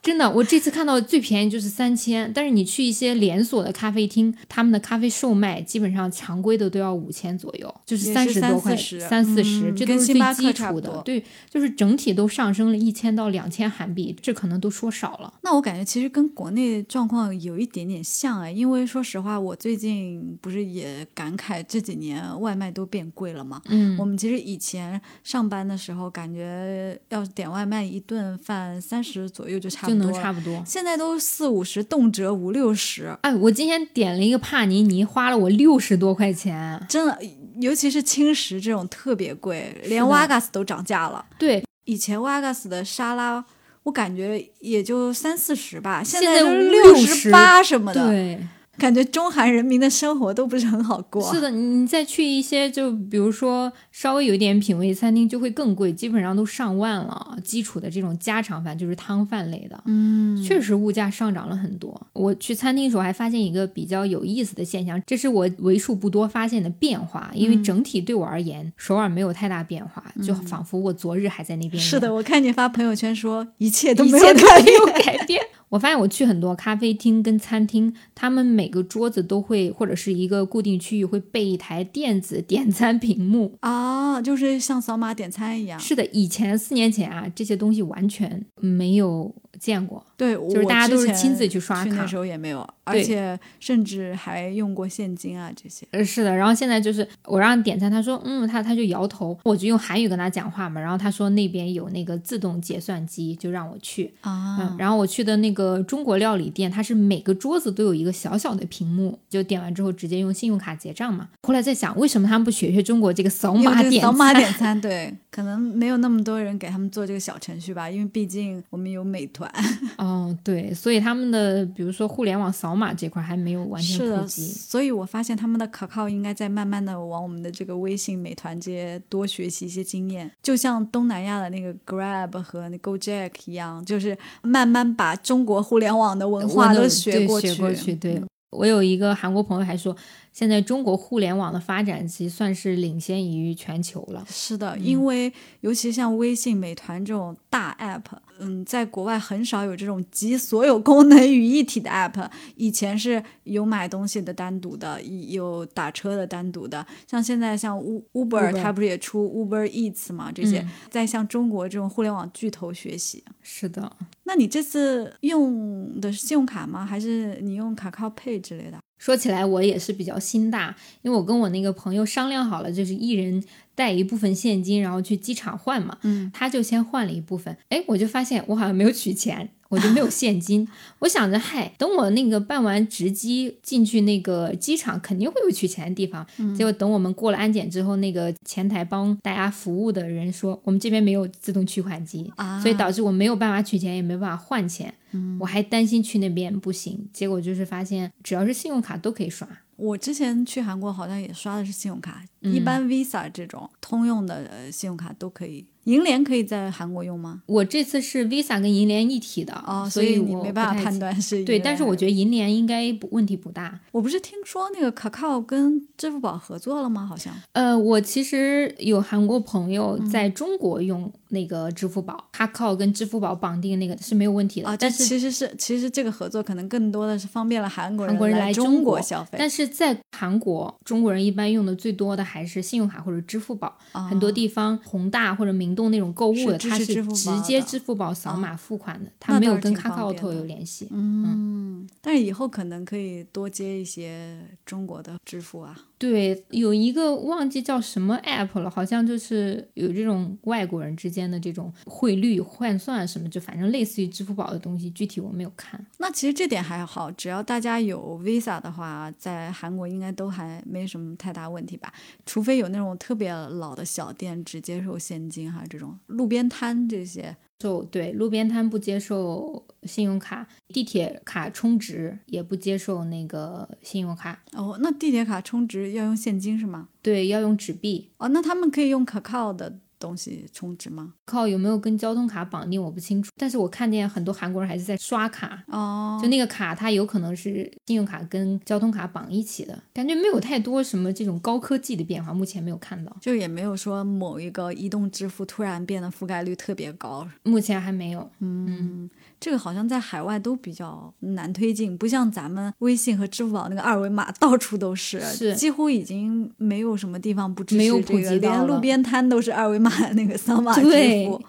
真的，我这次看到最便宜就是三千，但是你去一些连锁的咖啡厅，他们的咖啡售卖基本上常规的都要五千左右，就是三十多块，十三四十，嗯这都是最基础。的对，就是整体都上升了一千到两千韩币，这可能都说少了。那我感觉其实跟国内状况有一点点像哎，因为说实话，我最近不是也感慨这几年外卖都变贵了嘛？嗯我们其实以前上班的时候，感觉要点外卖一顿饭三十左右就差不多了，差不多。现在都四五十，动辄五六十，哎，我今天点了一个帕尼尼，花了我六十多块钱。真的，尤其是轻食这种特别贵，连的瓦嘎斯都涨价了。对，以前瓦嘎斯的沙拉，我感觉也就三四十吧，现现在六十八什么的。对，感觉中韩人民的生活都不是很好过。是的，你你再去一些就比如说稍微有一点品味餐厅就会更贵，基本上都上万了。基础的这种家常饭就是汤饭类的，嗯，确实物价上涨了很多。我去餐厅的时候还发现一个比较有意思的现象，这是我为数不多发现的变化。因为嗯整体对我而言，首尔没有太大变化，就仿佛我昨日还在那边。是的，我看你发朋友圈说一切都没有改变。我发现我去很多咖啡厅跟餐厅，他们每个桌子都会或者是一个固定区域会备一台电子点餐屏幕。啊，就是像扫码点餐一样。是的，以前四年前啊，这些东西完全没有见过。对，就是我大家都是之前亲自去刷卡去那时候也没有，而且甚至还用过现金啊这些。呃，是的，然后现在就是我让点餐，他说嗯，他他就摇头，我就用韩语跟他讲话嘛，然后他说那边有那个自动结算机，就让我去。啊嗯，然后我去的那个中国料理店，它是每个桌子都有一个小小的屏幕，就点完之后直接用信用卡结账嘛。后来在想，为什么他们不学学中国这个扫码点这个扫码点餐，对，可能没有那么多人给他们做这个小程序吧，因为毕竟我们有美团。哦，对，所以他们的比如说互联网扫码这块还没有完全，普及。所以我发现他们的可靠应该在慢慢的往我们的这个微信、美团这些多学习一些经验，就像东南亚的那个 Grab 和那 GoJack 一样，就是慢慢把中国互联网的文化都学过去。学过去。对、嗯我有一个韩国朋友还说，现在中国互联网的发展其实算是领先于全球了。是的，嗯因为尤其像微信、美团这种大 app，嗯，在国外很少有这种集所有功能于一体的 app。以前是有买东西的单独的，有打车的单独的。像现在像 U Uber，Uber 它不是也出 Uber Eats 嘛？这些、嗯在向中国这种互联网巨头学习。是的，那你这次用的是信用卡吗？还是你用卡靠 Pay 之类的？说起来我也是比较心大，因为我跟我那个朋友商量好了，就是一人带一部分现金，然后去机场换嘛。嗯，他就先换了一部分，哎，我就发现我好像没有取钱。我就没有 现金，我想着，嗨，等我那个办完值机进去那个机场，肯定会有取钱的地方。结果等我们过了安检之后，那个前台帮大家服务的人说，我们这边没有自动取款机，所以导致我没有办法取钱，也没办法换钱。我还担心去那边不行，结果就是发现只要是信用卡都可以刷。我之前去韩国好像也刷的是信用卡，一般 Visa 这种通用的信用卡都可以。银联可以在韩国用吗？我这次是 Visa 跟银联一体的哦，所以你没办法判断是对，但是我觉得银联应该不问题不大。我不是听说那个 Kakao 跟支付宝合作了吗？好像。呃，我其实有韩国朋友在中国用那个支付宝，Kakao 跟支付宝绑定那个是没有问题的啊。但是其实是其实这个合作可能更多的是方便了韩国人韩国人来中国消费。但是在韩国，中国人一般用的最多的还是信用卡或者支付宝。很多地方宏大或者明洞那种购物的。它是直接支付宝扫码付款的，它没有跟 Kakao 有联系。嗯，但是以后可能可以多接一些中国的支付啊。对，有一个忘记叫什么 app 了，好像就是有这种外国人之间的这种汇率换算什么，就反正类似于支付宝的东西，具体我没有看。那其实这点还好，只要大家有 Visa 的话，在韩国应该都还没什么太大问题吧？除非有那种特别老的小店只接受现金哈，这种路边摊这些。就对，路边摊不接受信用卡，地铁卡充值也不接受那个信用卡。哦，那地铁卡充值要用现金是吗？对，要用纸币。哦，那他们可以用可靠的。东西充值吗？靠，有没有跟交通卡绑定？我不清楚。但是我看见很多韩国人还是在刷卡哦，就那个卡，它有可能是信用卡跟交通卡绑一起的，感觉没有太多什么这种高科技的变化，目前没有看到。就也没有说某一个移动支付突然变得覆盖率特别高，目前还没有。嗯。这个好像在海外都比较难推进，不像咱们微信和支付宝那个二维码到处都是，是几乎已经没有什么地方不支持这个，连路边摊都是二维码那个扫码支付。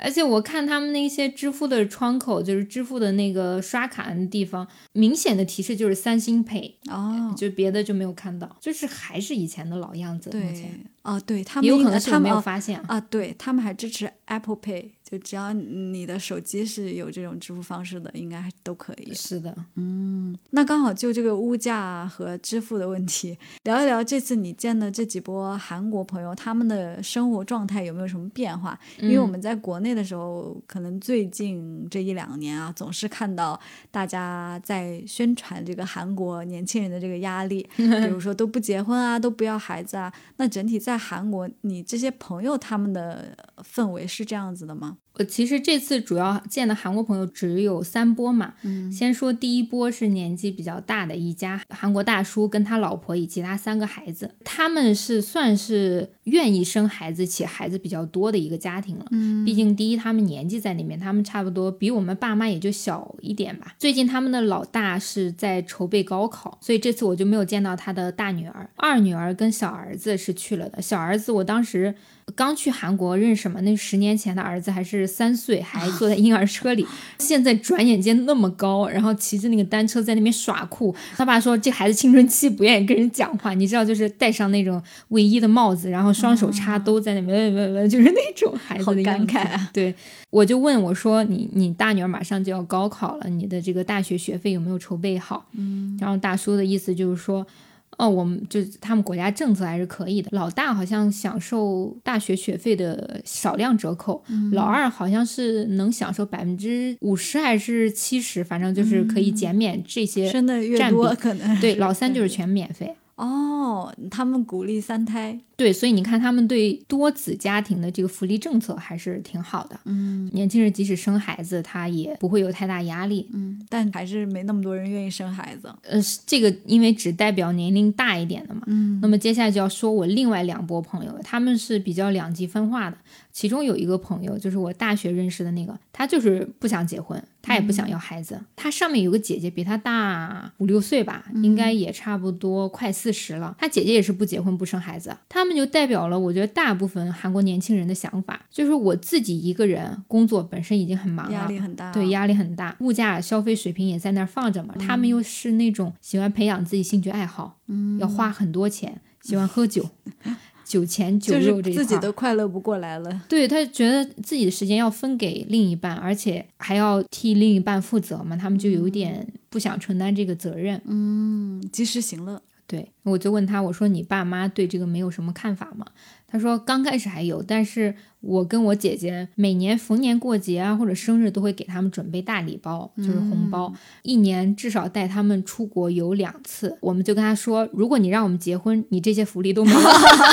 而且我看他们那些支付的窗口，就是支付的那个刷卡的地方，明显的提示就是三星 Pay 哦，就别的就没有看到，就是还是以前的老样子。对，哦，对他们有可能是没有发现啊，对他们还支持 Apple Pay。就只要你的手机是有这种支付方式的，应该都可以。是的，嗯，那刚好就这个物价和支付的问题，聊一聊这次你见的这几波韩国朋友，他们的生活状态有没有什么变化？因为我们在国内的时候，可能最近这一两年啊，总是看到大家在宣传这个韩国年轻人的这个压力，比如说都不结婚啊，都不要孩子啊。那整体在韩国，你这些朋友他们的氛围是这样子的吗？我其实这次主要见的韩国朋友只有三波嘛。嗯，先说第一波是年纪比较大的一家韩国大叔跟他老婆以及他三个孩子，他们是算是愿意生孩子且孩子比较多的一个家庭了。嗯，毕竟第一他们年纪在里面，他们差不多比我们爸妈也就小一点吧。最近他们的老大是在筹备高考，所以这次我就没有见到他的大女儿，二女儿跟小儿子是去了的。小儿子我当时。刚去韩国认识嘛？那十年前的儿子还是三岁，还坐在婴儿车里。现在转眼间那么高，然后骑着那个单车在那边耍酷。他爸说这孩子青春期不愿意跟人讲话，你知道，就是戴上那种卫衣的帽子，然后双手插兜在那边，就是那种孩子的感慨啊。对，我就问我说：“你你大女儿马上就要高考了，你的这个大学学费有没有筹备好？”嗯，然后大叔的意思就是说。哦，我们就他们国家政策还是可以的。老大好像享受大学学费的少量折扣，老二好像是能享受百分之五十还是七十，反正就是可以减免这些生的越多可能对老 三就是全免费。哦，他们鼓励三胎。对，所以你看，他们对多子家庭的这个福利政策还是挺好的。嗯，年轻人即使生孩子，他也不会有太大压力。嗯，但还是没那么多人愿意生孩子。呃，这个因为只代表年龄大一点的嘛。嗯，那么接下来就要说我另外两波朋友，他们是比较两极分化的。其中有一个朋友，就是我大学认识的那个，他就是不想结婚，他也不想要孩子。他上面有个姐姐，比他大五六岁吧，应该也差不多快四十了。他姐姐也是不结婚不生孩子。他们就代表了我觉得大部分韩国年轻人的想法，就是我自己一个人工作本身已经很忙了，压力很大，对，压力很大，物价消费水平也在那儿放着嘛。他们又是那种喜欢培养自己兴趣爱好，嗯，要花很多钱，喜欢喝酒。酒钱酒肉这自己都快乐不过来了。对他觉得自己的时间要分给另一半，而且还要替另一半负责嘛，他们就有点不想承担这个责任。嗯，及时行乐。对，我就问他，我说你爸妈对这个没有什么看法吗？他说刚开始还有，但是我跟我姐姐每年逢年过节啊或者生日都会给他们准备大礼包，就是红包，一年至少带他们出国游两次。我们就跟他说，如果你让我们结婚，你这些福利都没有。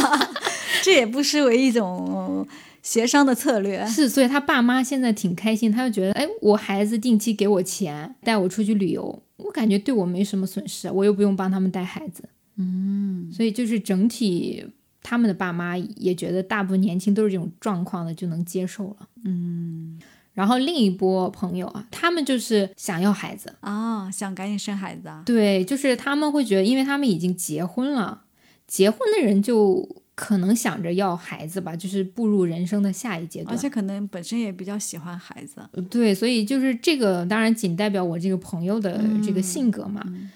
这也不失为一种协商的策略。是，所以他爸妈现在挺开心，他就觉得，哎，我孩子定期给我钱，带我出去旅游。我感觉对我没什么损失，我又不用帮他们带孩子，嗯，所以就是整体他们的爸妈也觉得大部分年轻都是这种状况的，就能接受了，嗯。然后另一波朋友啊，他们就是想要孩子啊，想赶紧生孩子啊，对，就是他们会觉得，因为他们已经结婚了，结婚的人就。可能想着要孩子吧，就是步入人生的下一阶段，而且可能本身也比较喜欢孩子。对，所以就是这个，当然仅代表我这个朋友的这个性格嘛。嗯，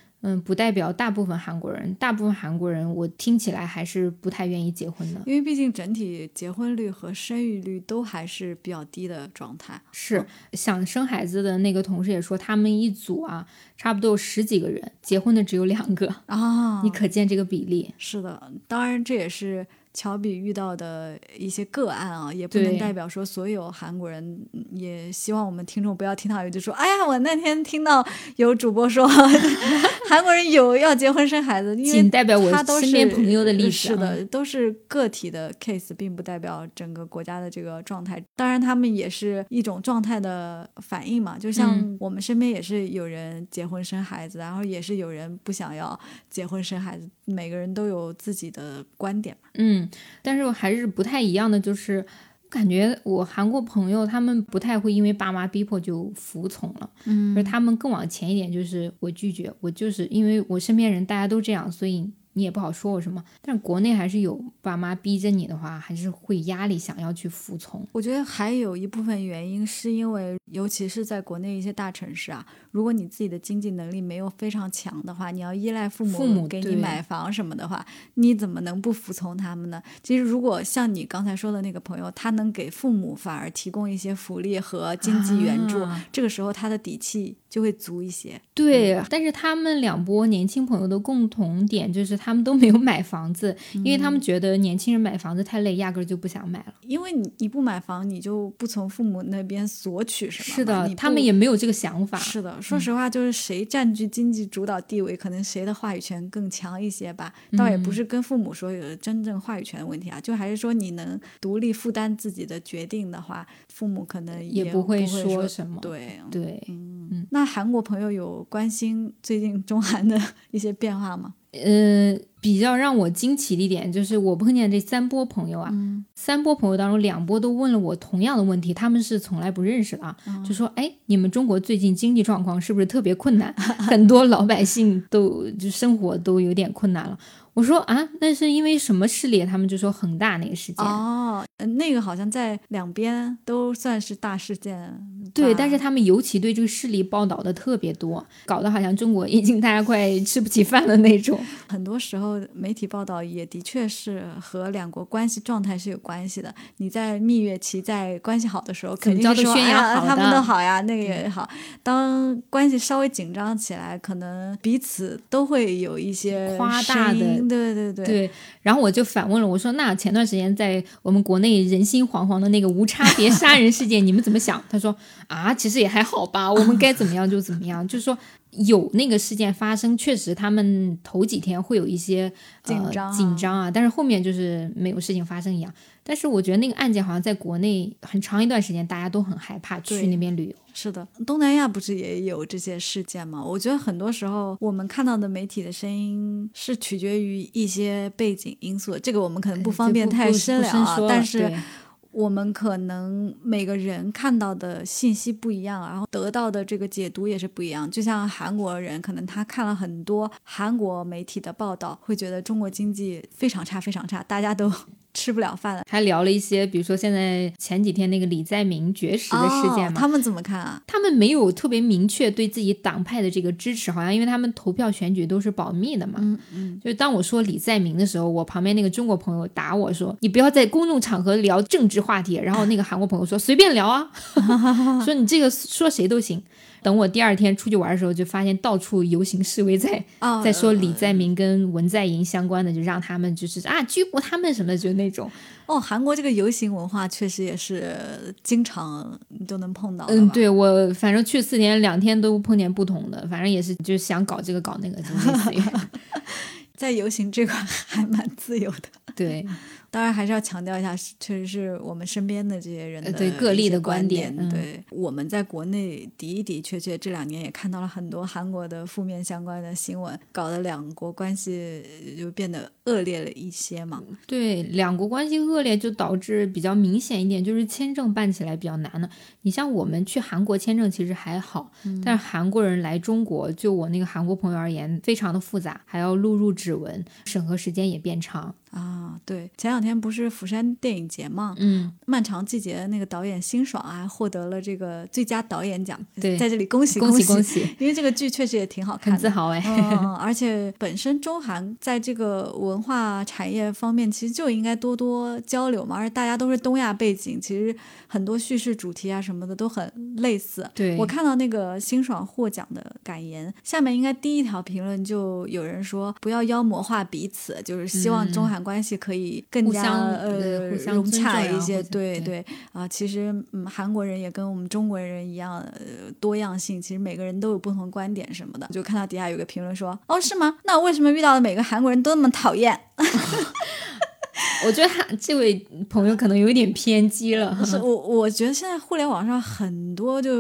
不代表大部分韩国人。大部分韩国人，我听起来还是不太愿意结婚的，因为毕竟整体结婚率和生育率都还是比较低的状态。是想生孩子的那个同事也说，他们一组啊，差不多有十几个人，结婚的只有两个啊，你可见这个比例。是的，当然这也是。乔比遇到的一些个案啊，也不能代表说所有韩国人。也希望我们听众不要听到有就说：“哎呀，我那天听到有主播说 韩国人有要结婚生孩子。”仅代表我身边朋友的历史，是的，都是个体的 case，并不代表整个国家的这个状态。当然，他们也是一种状态的反应嘛。就像我们身边也是有人结婚生孩子，然后也是有人不想要结婚生孩子。每个人都有自己的观点嘛。嗯。但是我还是不太一样的，就是感觉我韩国朋友他们不太会因为爸妈逼迫就服从了，嗯，而他们更往前一点，就是我拒绝，我就是因为我身边人大家都这样，所以。你也不好说我什么，但是国内还是有爸妈逼着你的话，还是会压力想要去服从。我觉得还有一部分原因是因为，尤其是在国内一些大城市啊，如果你自己的经济能力没有非常强的话，你要依赖父母给你买房什么的话，你怎么能不服从他们呢？其实如果像你刚才说的那个朋友，他能给父母反而提供一些福利和经济援助，这个时候他的底气就会足一些。对，但是他们两波年轻朋友的共同点就是他。们都没有买房子，因为他们觉得年轻人买房子太累，压根儿就不想买了。因为你你不买房，你就不从父母那边索取什么。是的，他们也没有这个想法。是的，说实话，就是谁占据经济主导地位，可能谁的话语权更强一些吧。倒也不是跟父母说有真正话语权的问题啊，就还是说你能独立负担自己的决定的话，父母可能也不会说什么。对对，嗯。那韩国朋友有关心最近中韩的 一些变化吗？呃，比较让我惊奇的一点就是，我碰见这三波朋友啊，三波朋友当中，两波都问了我同样的问题，他们是从来不认识的啊，就说，哎，你们中国最近经济状况是不是特别困难？很多老百姓都就生活都有点困难了。我说啊，那是因为什么事例？他们就说恒大那个事件哦，那个好像在两边都算是大事件。对，但是他们尤其对这个事例报道的特别多，搞得好像中国已经大家快吃不起饭了那种。很多时候媒体报道也的确是和两国关系状态是有关系的。你在蜜月期在关系好的时候，肯定说啊，他们都好呀，那个也好。当关系稍微紧张起来，可能彼此都会有一些夸大的。对对对对，然后我就反问了，我说：“那前段时间在我们国内人心惶惶的那个无差别杀人事件，你们怎么想？”他说：“啊，其实也还好吧，我们该怎么样就怎么样。”就是说有那个事件发生，确实他们头几天会有一些紧张紧张啊，但是后面就是没有事情发生一样。但是我觉得那个案件好像在国内很长一段时间大家都很害怕去那边旅游。是的，东南亚不是也有这些事件吗？我觉得很多时候我们看到的媒体的声音是取决于一些背景因素，这个我们可能不方便太深聊啊。但是我们可能每个人看到的信息不一样，然后得到的这个解读也是不一样。就像韩国人，可能他看了很多韩国媒体的报道，会觉得中国经济非常差，非常差，大家都。吃不了饭了。还聊了一些，比如说现在前几天那个李在明绝食的事件嘛，他们怎么看啊？他们没有特别明确对自己党派的这个支持，好像因为他们投票选举都是保密的嘛。嗯嗯。就是当我说李在明的时候，我旁边那个中国朋友打我说：“你不要在公众场合聊政治话题。”然后那个韩国朋友说：“随便聊啊，说你这个说谁都行。”等我第二天出去玩的时候，就发现到处游行示威，在 在说李在明跟文在寅相关的，就让他们就是啊拘捕他们什么，就那种。哦，韩国这个游行文化确实也是经常都能碰到。嗯，对我反正去四天两天都碰见不同的，反正也是就是想搞这个搞那个，就类似于 在游行这块还蛮自由的。对。当然还是要强调一下，确实是我们身边的这些人的对个例的观点。对，我们在国内的的确确这两年也看到了很多韩国的负面相关的新闻，搞得两国关系就变得恶劣了一些嘛。对，两国关系恶劣就导致比较明显一点，就是签证办起来比较难了。你像我们去韩国签证其实还好，但是韩国人来中国，就我那个韩国朋友而言，非常的复杂，还要录入指纹，审核时间也变长。啊，对，前两天不是釜山电影节嘛，嗯，漫长季节那个导演辛爽啊获得了这个最佳导演奖，对，在这里恭喜恭喜恭喜，因为这个剧确实也挺好看，很自豪哎，嗯，而且本身中韩在这个文化产业方面其实就应该多多交流嘛，而且大家都是东亚背景，其实很多叙事主题啊什么的都很类似。对我看到那个辛爽获奖的感言，下面应该第一条评论就有人说不要妖魔化彼此，就是希望中韩。关系可以更加呃融洽一些，对对啊，其实嗯，韩国人也跟我们中国人一样，呃多样性，其实每个人都有不同观点什么的。就看到底下有个评论说：“哦，是吗？那为什么遇到的每个韩国人都那么讨厌？” 我觉得他这位朋友可能有一点偏激了。是我我觉得现在互联网上很多就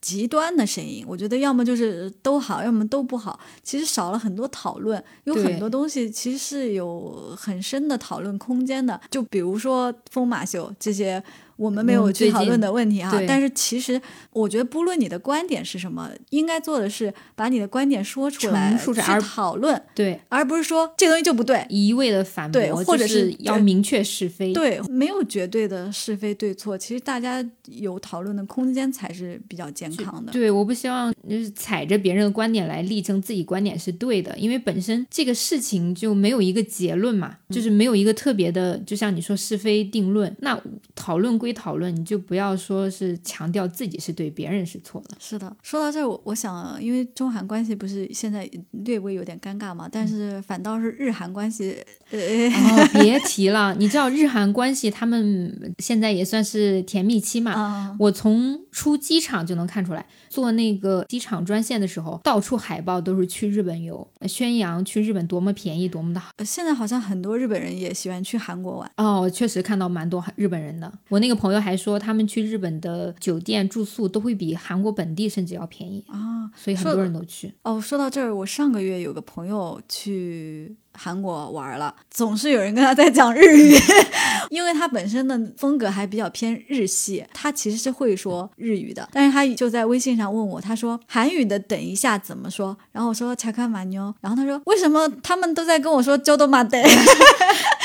极端的声音，我觉得要么就是都好，要么都不好。其实少了很多讨论，有很多东西其实是有很深的讨论空间的。就比如说疯马秀这些。我们没有去讨论的问题哈，但是其实我觉得，不论你的观点是什么，应该做的是把你的观点说出来，去讨论，对，而不是说这东西就不对，一味的反。驳，或者是要明确是非，对，没有绝对的是非对错，其实大家有讨论的空间才是比较健康的。对，我不希望就是踩着别人的观点来力证自己观点是对的，因为本身这个事情就没有一个结论嘛，就是没有一个特别的，就像你说是非定论，那讨论归。讨论你就不要说是强调自己是对，别人是错的。是的，说到这儿，我我想，因为中韩关系不是现在略微有点尴尬嘛，但是反倒是日韩关系，呃，别提了。你知道日韩关系，他们现在也算是甜蜜期嘛。我从出机场就能看出来。坐那个机场专线的时候，到处海报都是去日本游，宣扬去日本多么便宜，多么的好。现在好像很多日本人也喜欢去韩国玩哦，确实看到蛮多日本人的。我那个朋友还说，他们去日本的酒店住宿都会比韩国本地甚至要便宜啊，所以很多人都去。哦，说到这儿，我上个月有个朋友去。韩国玩了，总是有人跟他在讲日语，因为他本身的风格还比较偏日系，他其实是会说日语的，但是他就在微信上问我，他说韩语的等一下怎么说？然后我说查看马妞，然后他说为什么他们都在跟我说交多马德？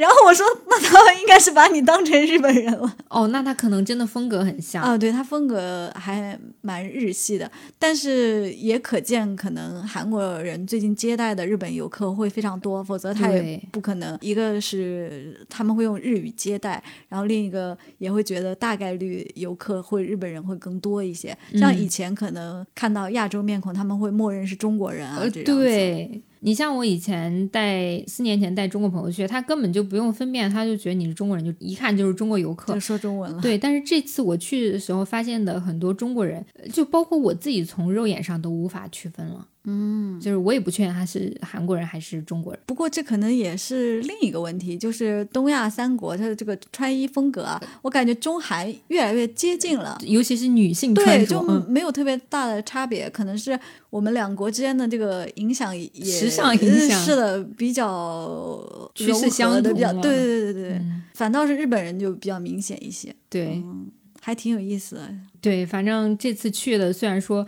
然后我说，那他应该是把你当成日本人了。哦，那他可能真的风格很像啊，对他风格还蛮日系的，但是也可见，可能韩国人最近接待的日本游客会非常多，否则他也不可能。一个是他们会用日语接待，然后另一个也会觉得大概率游客会日本人会更多一些。像以前可能看到亚洲面孔，他们会默认是中国人啊，这样对。你像我以前带四年前带中国朋友去，他根本就不用分辨，他就觉得你是中国人，就一看就是中国游客，就说中文了。对，但是这次我去的时候发现的很多中国人，就包括我自己，从肉眼上都无法区分了。嗯，就是我也不确定他是韩国人还是中国人。不过这可能也是另一个问题，就是东亚三国它的这个穿衣风格啊，我感觉中韩越来越接近了，尤其是女性穿着，对，就没有特别大的差别。可能是我们两国之间的这个影响也时尚影响是的，比较趋势相的比较，对对对对对，反倒是日本人就比较明显一些。对。还挺有意思的。对，反正这次去的虽然说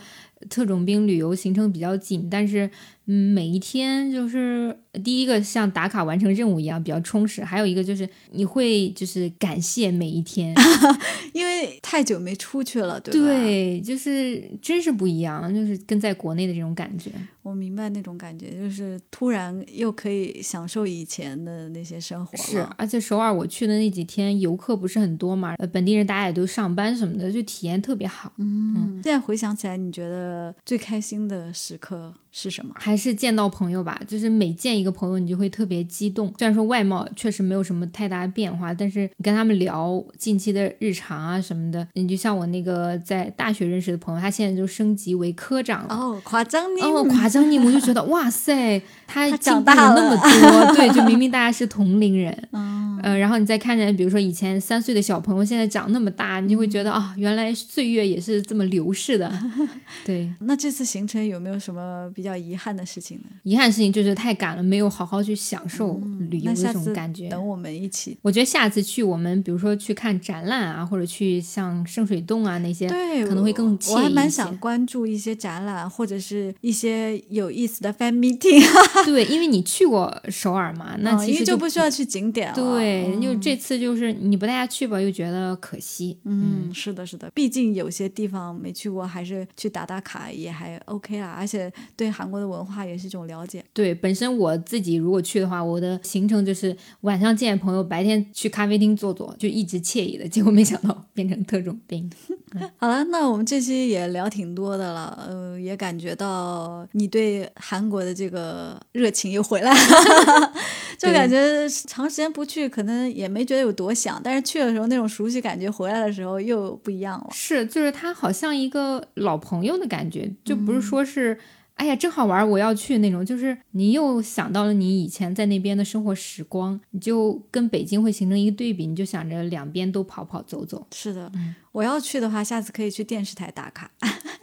特种兵旅游行程比较紧，但是。嗯，每一天就是第一个像打卡完成任务一样比较充实，还有一个就是你会就是感谢每一天，因为太久没出去了，对吧？对，就是真是不一样，就是跟在国内的这种感觉。我明白那种感觉，就是突然又可以享受以前的那些生活了是，而且首尔我去的那几天游客不是很多嘛，呃，本地人大家也都上班什么的，就体验特别好。嗯，现在回想起来，你觉得最开心的时刻？是什么？还是见到朋友吧。就是每见一个朋友，你就会特别激动。虽然说外貌确实没有什么太大的变化，但是你跟他们聊近期的日常啊什么的，你就像我那个在大学认识的朋友，他现在就升级为科长了。哦，夸张你哦，夸张你，我就觉得哇塞，他长大了那么多。对，就明明大家是同龄人。嗯，然后你再看见，比如说以前三岁的小朋友，现在长那么大，你就会觉得啊，原来岁月也是这么流逝的。对，那这次行程有没有什么比较遗憾的事情呢？遗憾事情就是太赶了，没有好好去享受旅游这种感觉。等我们一起，我觉得下次去我们比如说去看展览啊，或者去像圣水洞啊那些，对，可能会更我还蛮想关注一些展览或者是一些有意思的 fan meeting。对，因为你去过首尔嘛，那其实就不需要去景点了。对，就这次就是你不带他去吧，又觉得可惜。嗯，是的，是的，毕竟有些地方没去过，还是去打打卡也还 OK 啦。而且对韩国的文化也是一种了解。对，本身我自己如果去的话，我的行程就是晚上见朋友，白天去咖啡厅坐坐，就一直惬意的。结果没想到变成特种兵。好了，那我们这期也聊挺多的了，呃，也感觉到你对韩国的这个热情又回来了，就感觉长时间不去，可能也没觉得有多想，但是去的时候那种熟悉感觉，回来的时候又不一样了。是，就是他好像一个老朋友的感觉，就不是说是。哎呀，真好玩！我要去那种，就是你又想到了你以前在那边的生活时光，你就跟北京会形成一个对比，你就想着两边都跑跑走走。是的，我要去的话，下次可以去电视台打卡。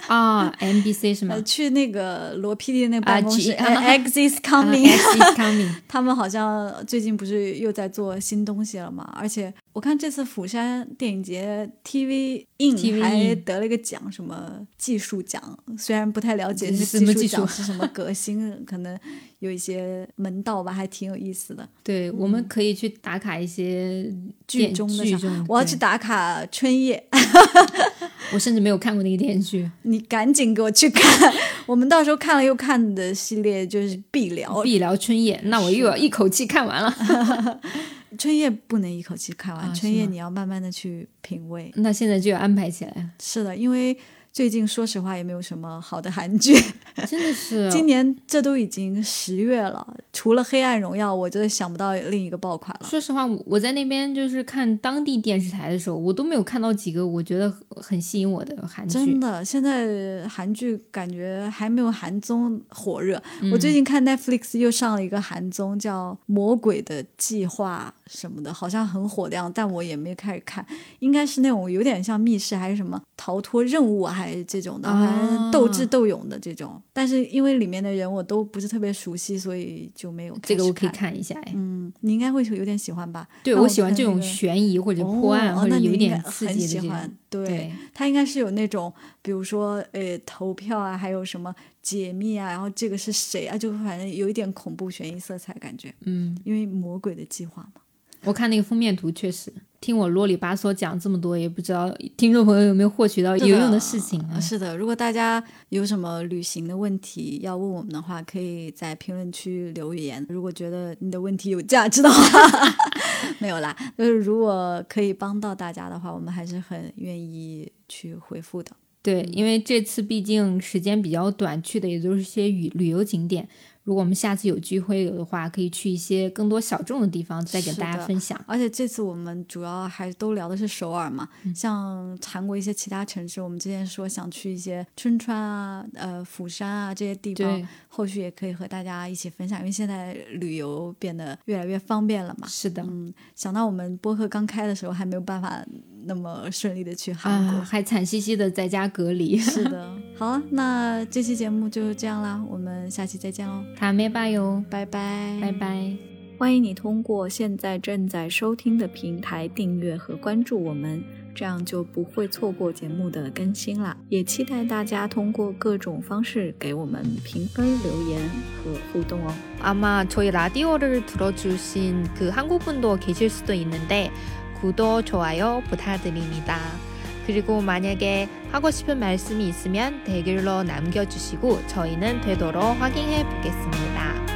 啊，MBC 是吗？去那个罗 PD 那办公室，X is coming，他们好像最近不是又在做新东西了吗？而且我看这次釜山电影节 TV in 还得了一个奖，什么技术奖？虽然不太了解什么技术奖是什么革新，可能有一些门道吧，还挺有意思的。对，我们可以去打卡一些剧中的。我要去打卡春夜。我甚至没有看过那个电视剧，你赶紧给我去看。我们到时候看了又看的系列就是必聊，必聊春夜。那我又要一口气看完了。春夜不能一口气看完，春夜你要慢慢的去品味。那现在就要安排起来。是的，因为。最近说实话也没有什么好的韩剧，真的是。今年这都已经十月了，除了《黑暗荣耀》，我真的想不到另一个爆款了。说实话，我在那边就是看当地电视台的时候，我都没有看到几个我觉得很吸引我的韩剧。真的，现在韩剧感觉还没有韩综火热。我最近看 Netflix 又上了一个韩综，叫《魔鬼的计划》什么的，好像很火的样，但我也没开始看。应该是那种有点像密室还是什么逃脱任务啊。还是这种的，反正斗智斗勇的这种，但是因为里面的人我都不是特别熟悉，所以就没有。这个我可以看一下，嗯，你应该会有点喜欢吧？对我喜欢这种悬疑或者破案或者有点刺激的喜欢。对，他应该是有那种，比如说呃投票啊，还有什么解密啊，然后这个是谁啊？就反正有一点恐怖悬疑色彩感觉。嗯，因为魔鬼的计划嘛。我看那个封面图，确实听我啰里吧嗦讲这么多，也不知道听众朋友有没有获取到有用的事情。是的，如果大家有什么旅行的问题要问我们的话，可以在评论区留言。如果觉得你的问题有价值的话，没有啦，就是如果可以帮到大家的话，我们还是很愿意去回复的。对，因为这次毕竟时间比较短，去的也都是些旅旅游景点。如果我们下次有机会有的话，可以去一些更多小众的地方，再给大家分享。而且这次我们主要还都聊的是首尔嘛，像韩国一些其他城市，我们之前说想去一些春川啊、呃釜山啊这些地方，后续也可以和大家一起分享。因为现在旅游变得越来越方便了嘛。是的，嗯，想到我们播客刚开的时候，还没有办法那么顺利的去韩国，还惨兮兮的在家隔离。是的，好，那这期节目就这样啦，我们下期再见喽。卡梅巴哟，拜拜，拜拜！欢迎你通过现在正在收听的平台订阅和关注我们。 这样就不会错过节目的更新啦。也期待大家通过各种方式给我们评分、留言和互动哦。아마저희라디오를들어주신그한국분도계실수도있는데구독좋아요부탁드립니다 그리고 만약에 하고 싶은 말씀이 있으면 댓글로 남겨주시고 저희는 되도록 확인해 보겠습니다.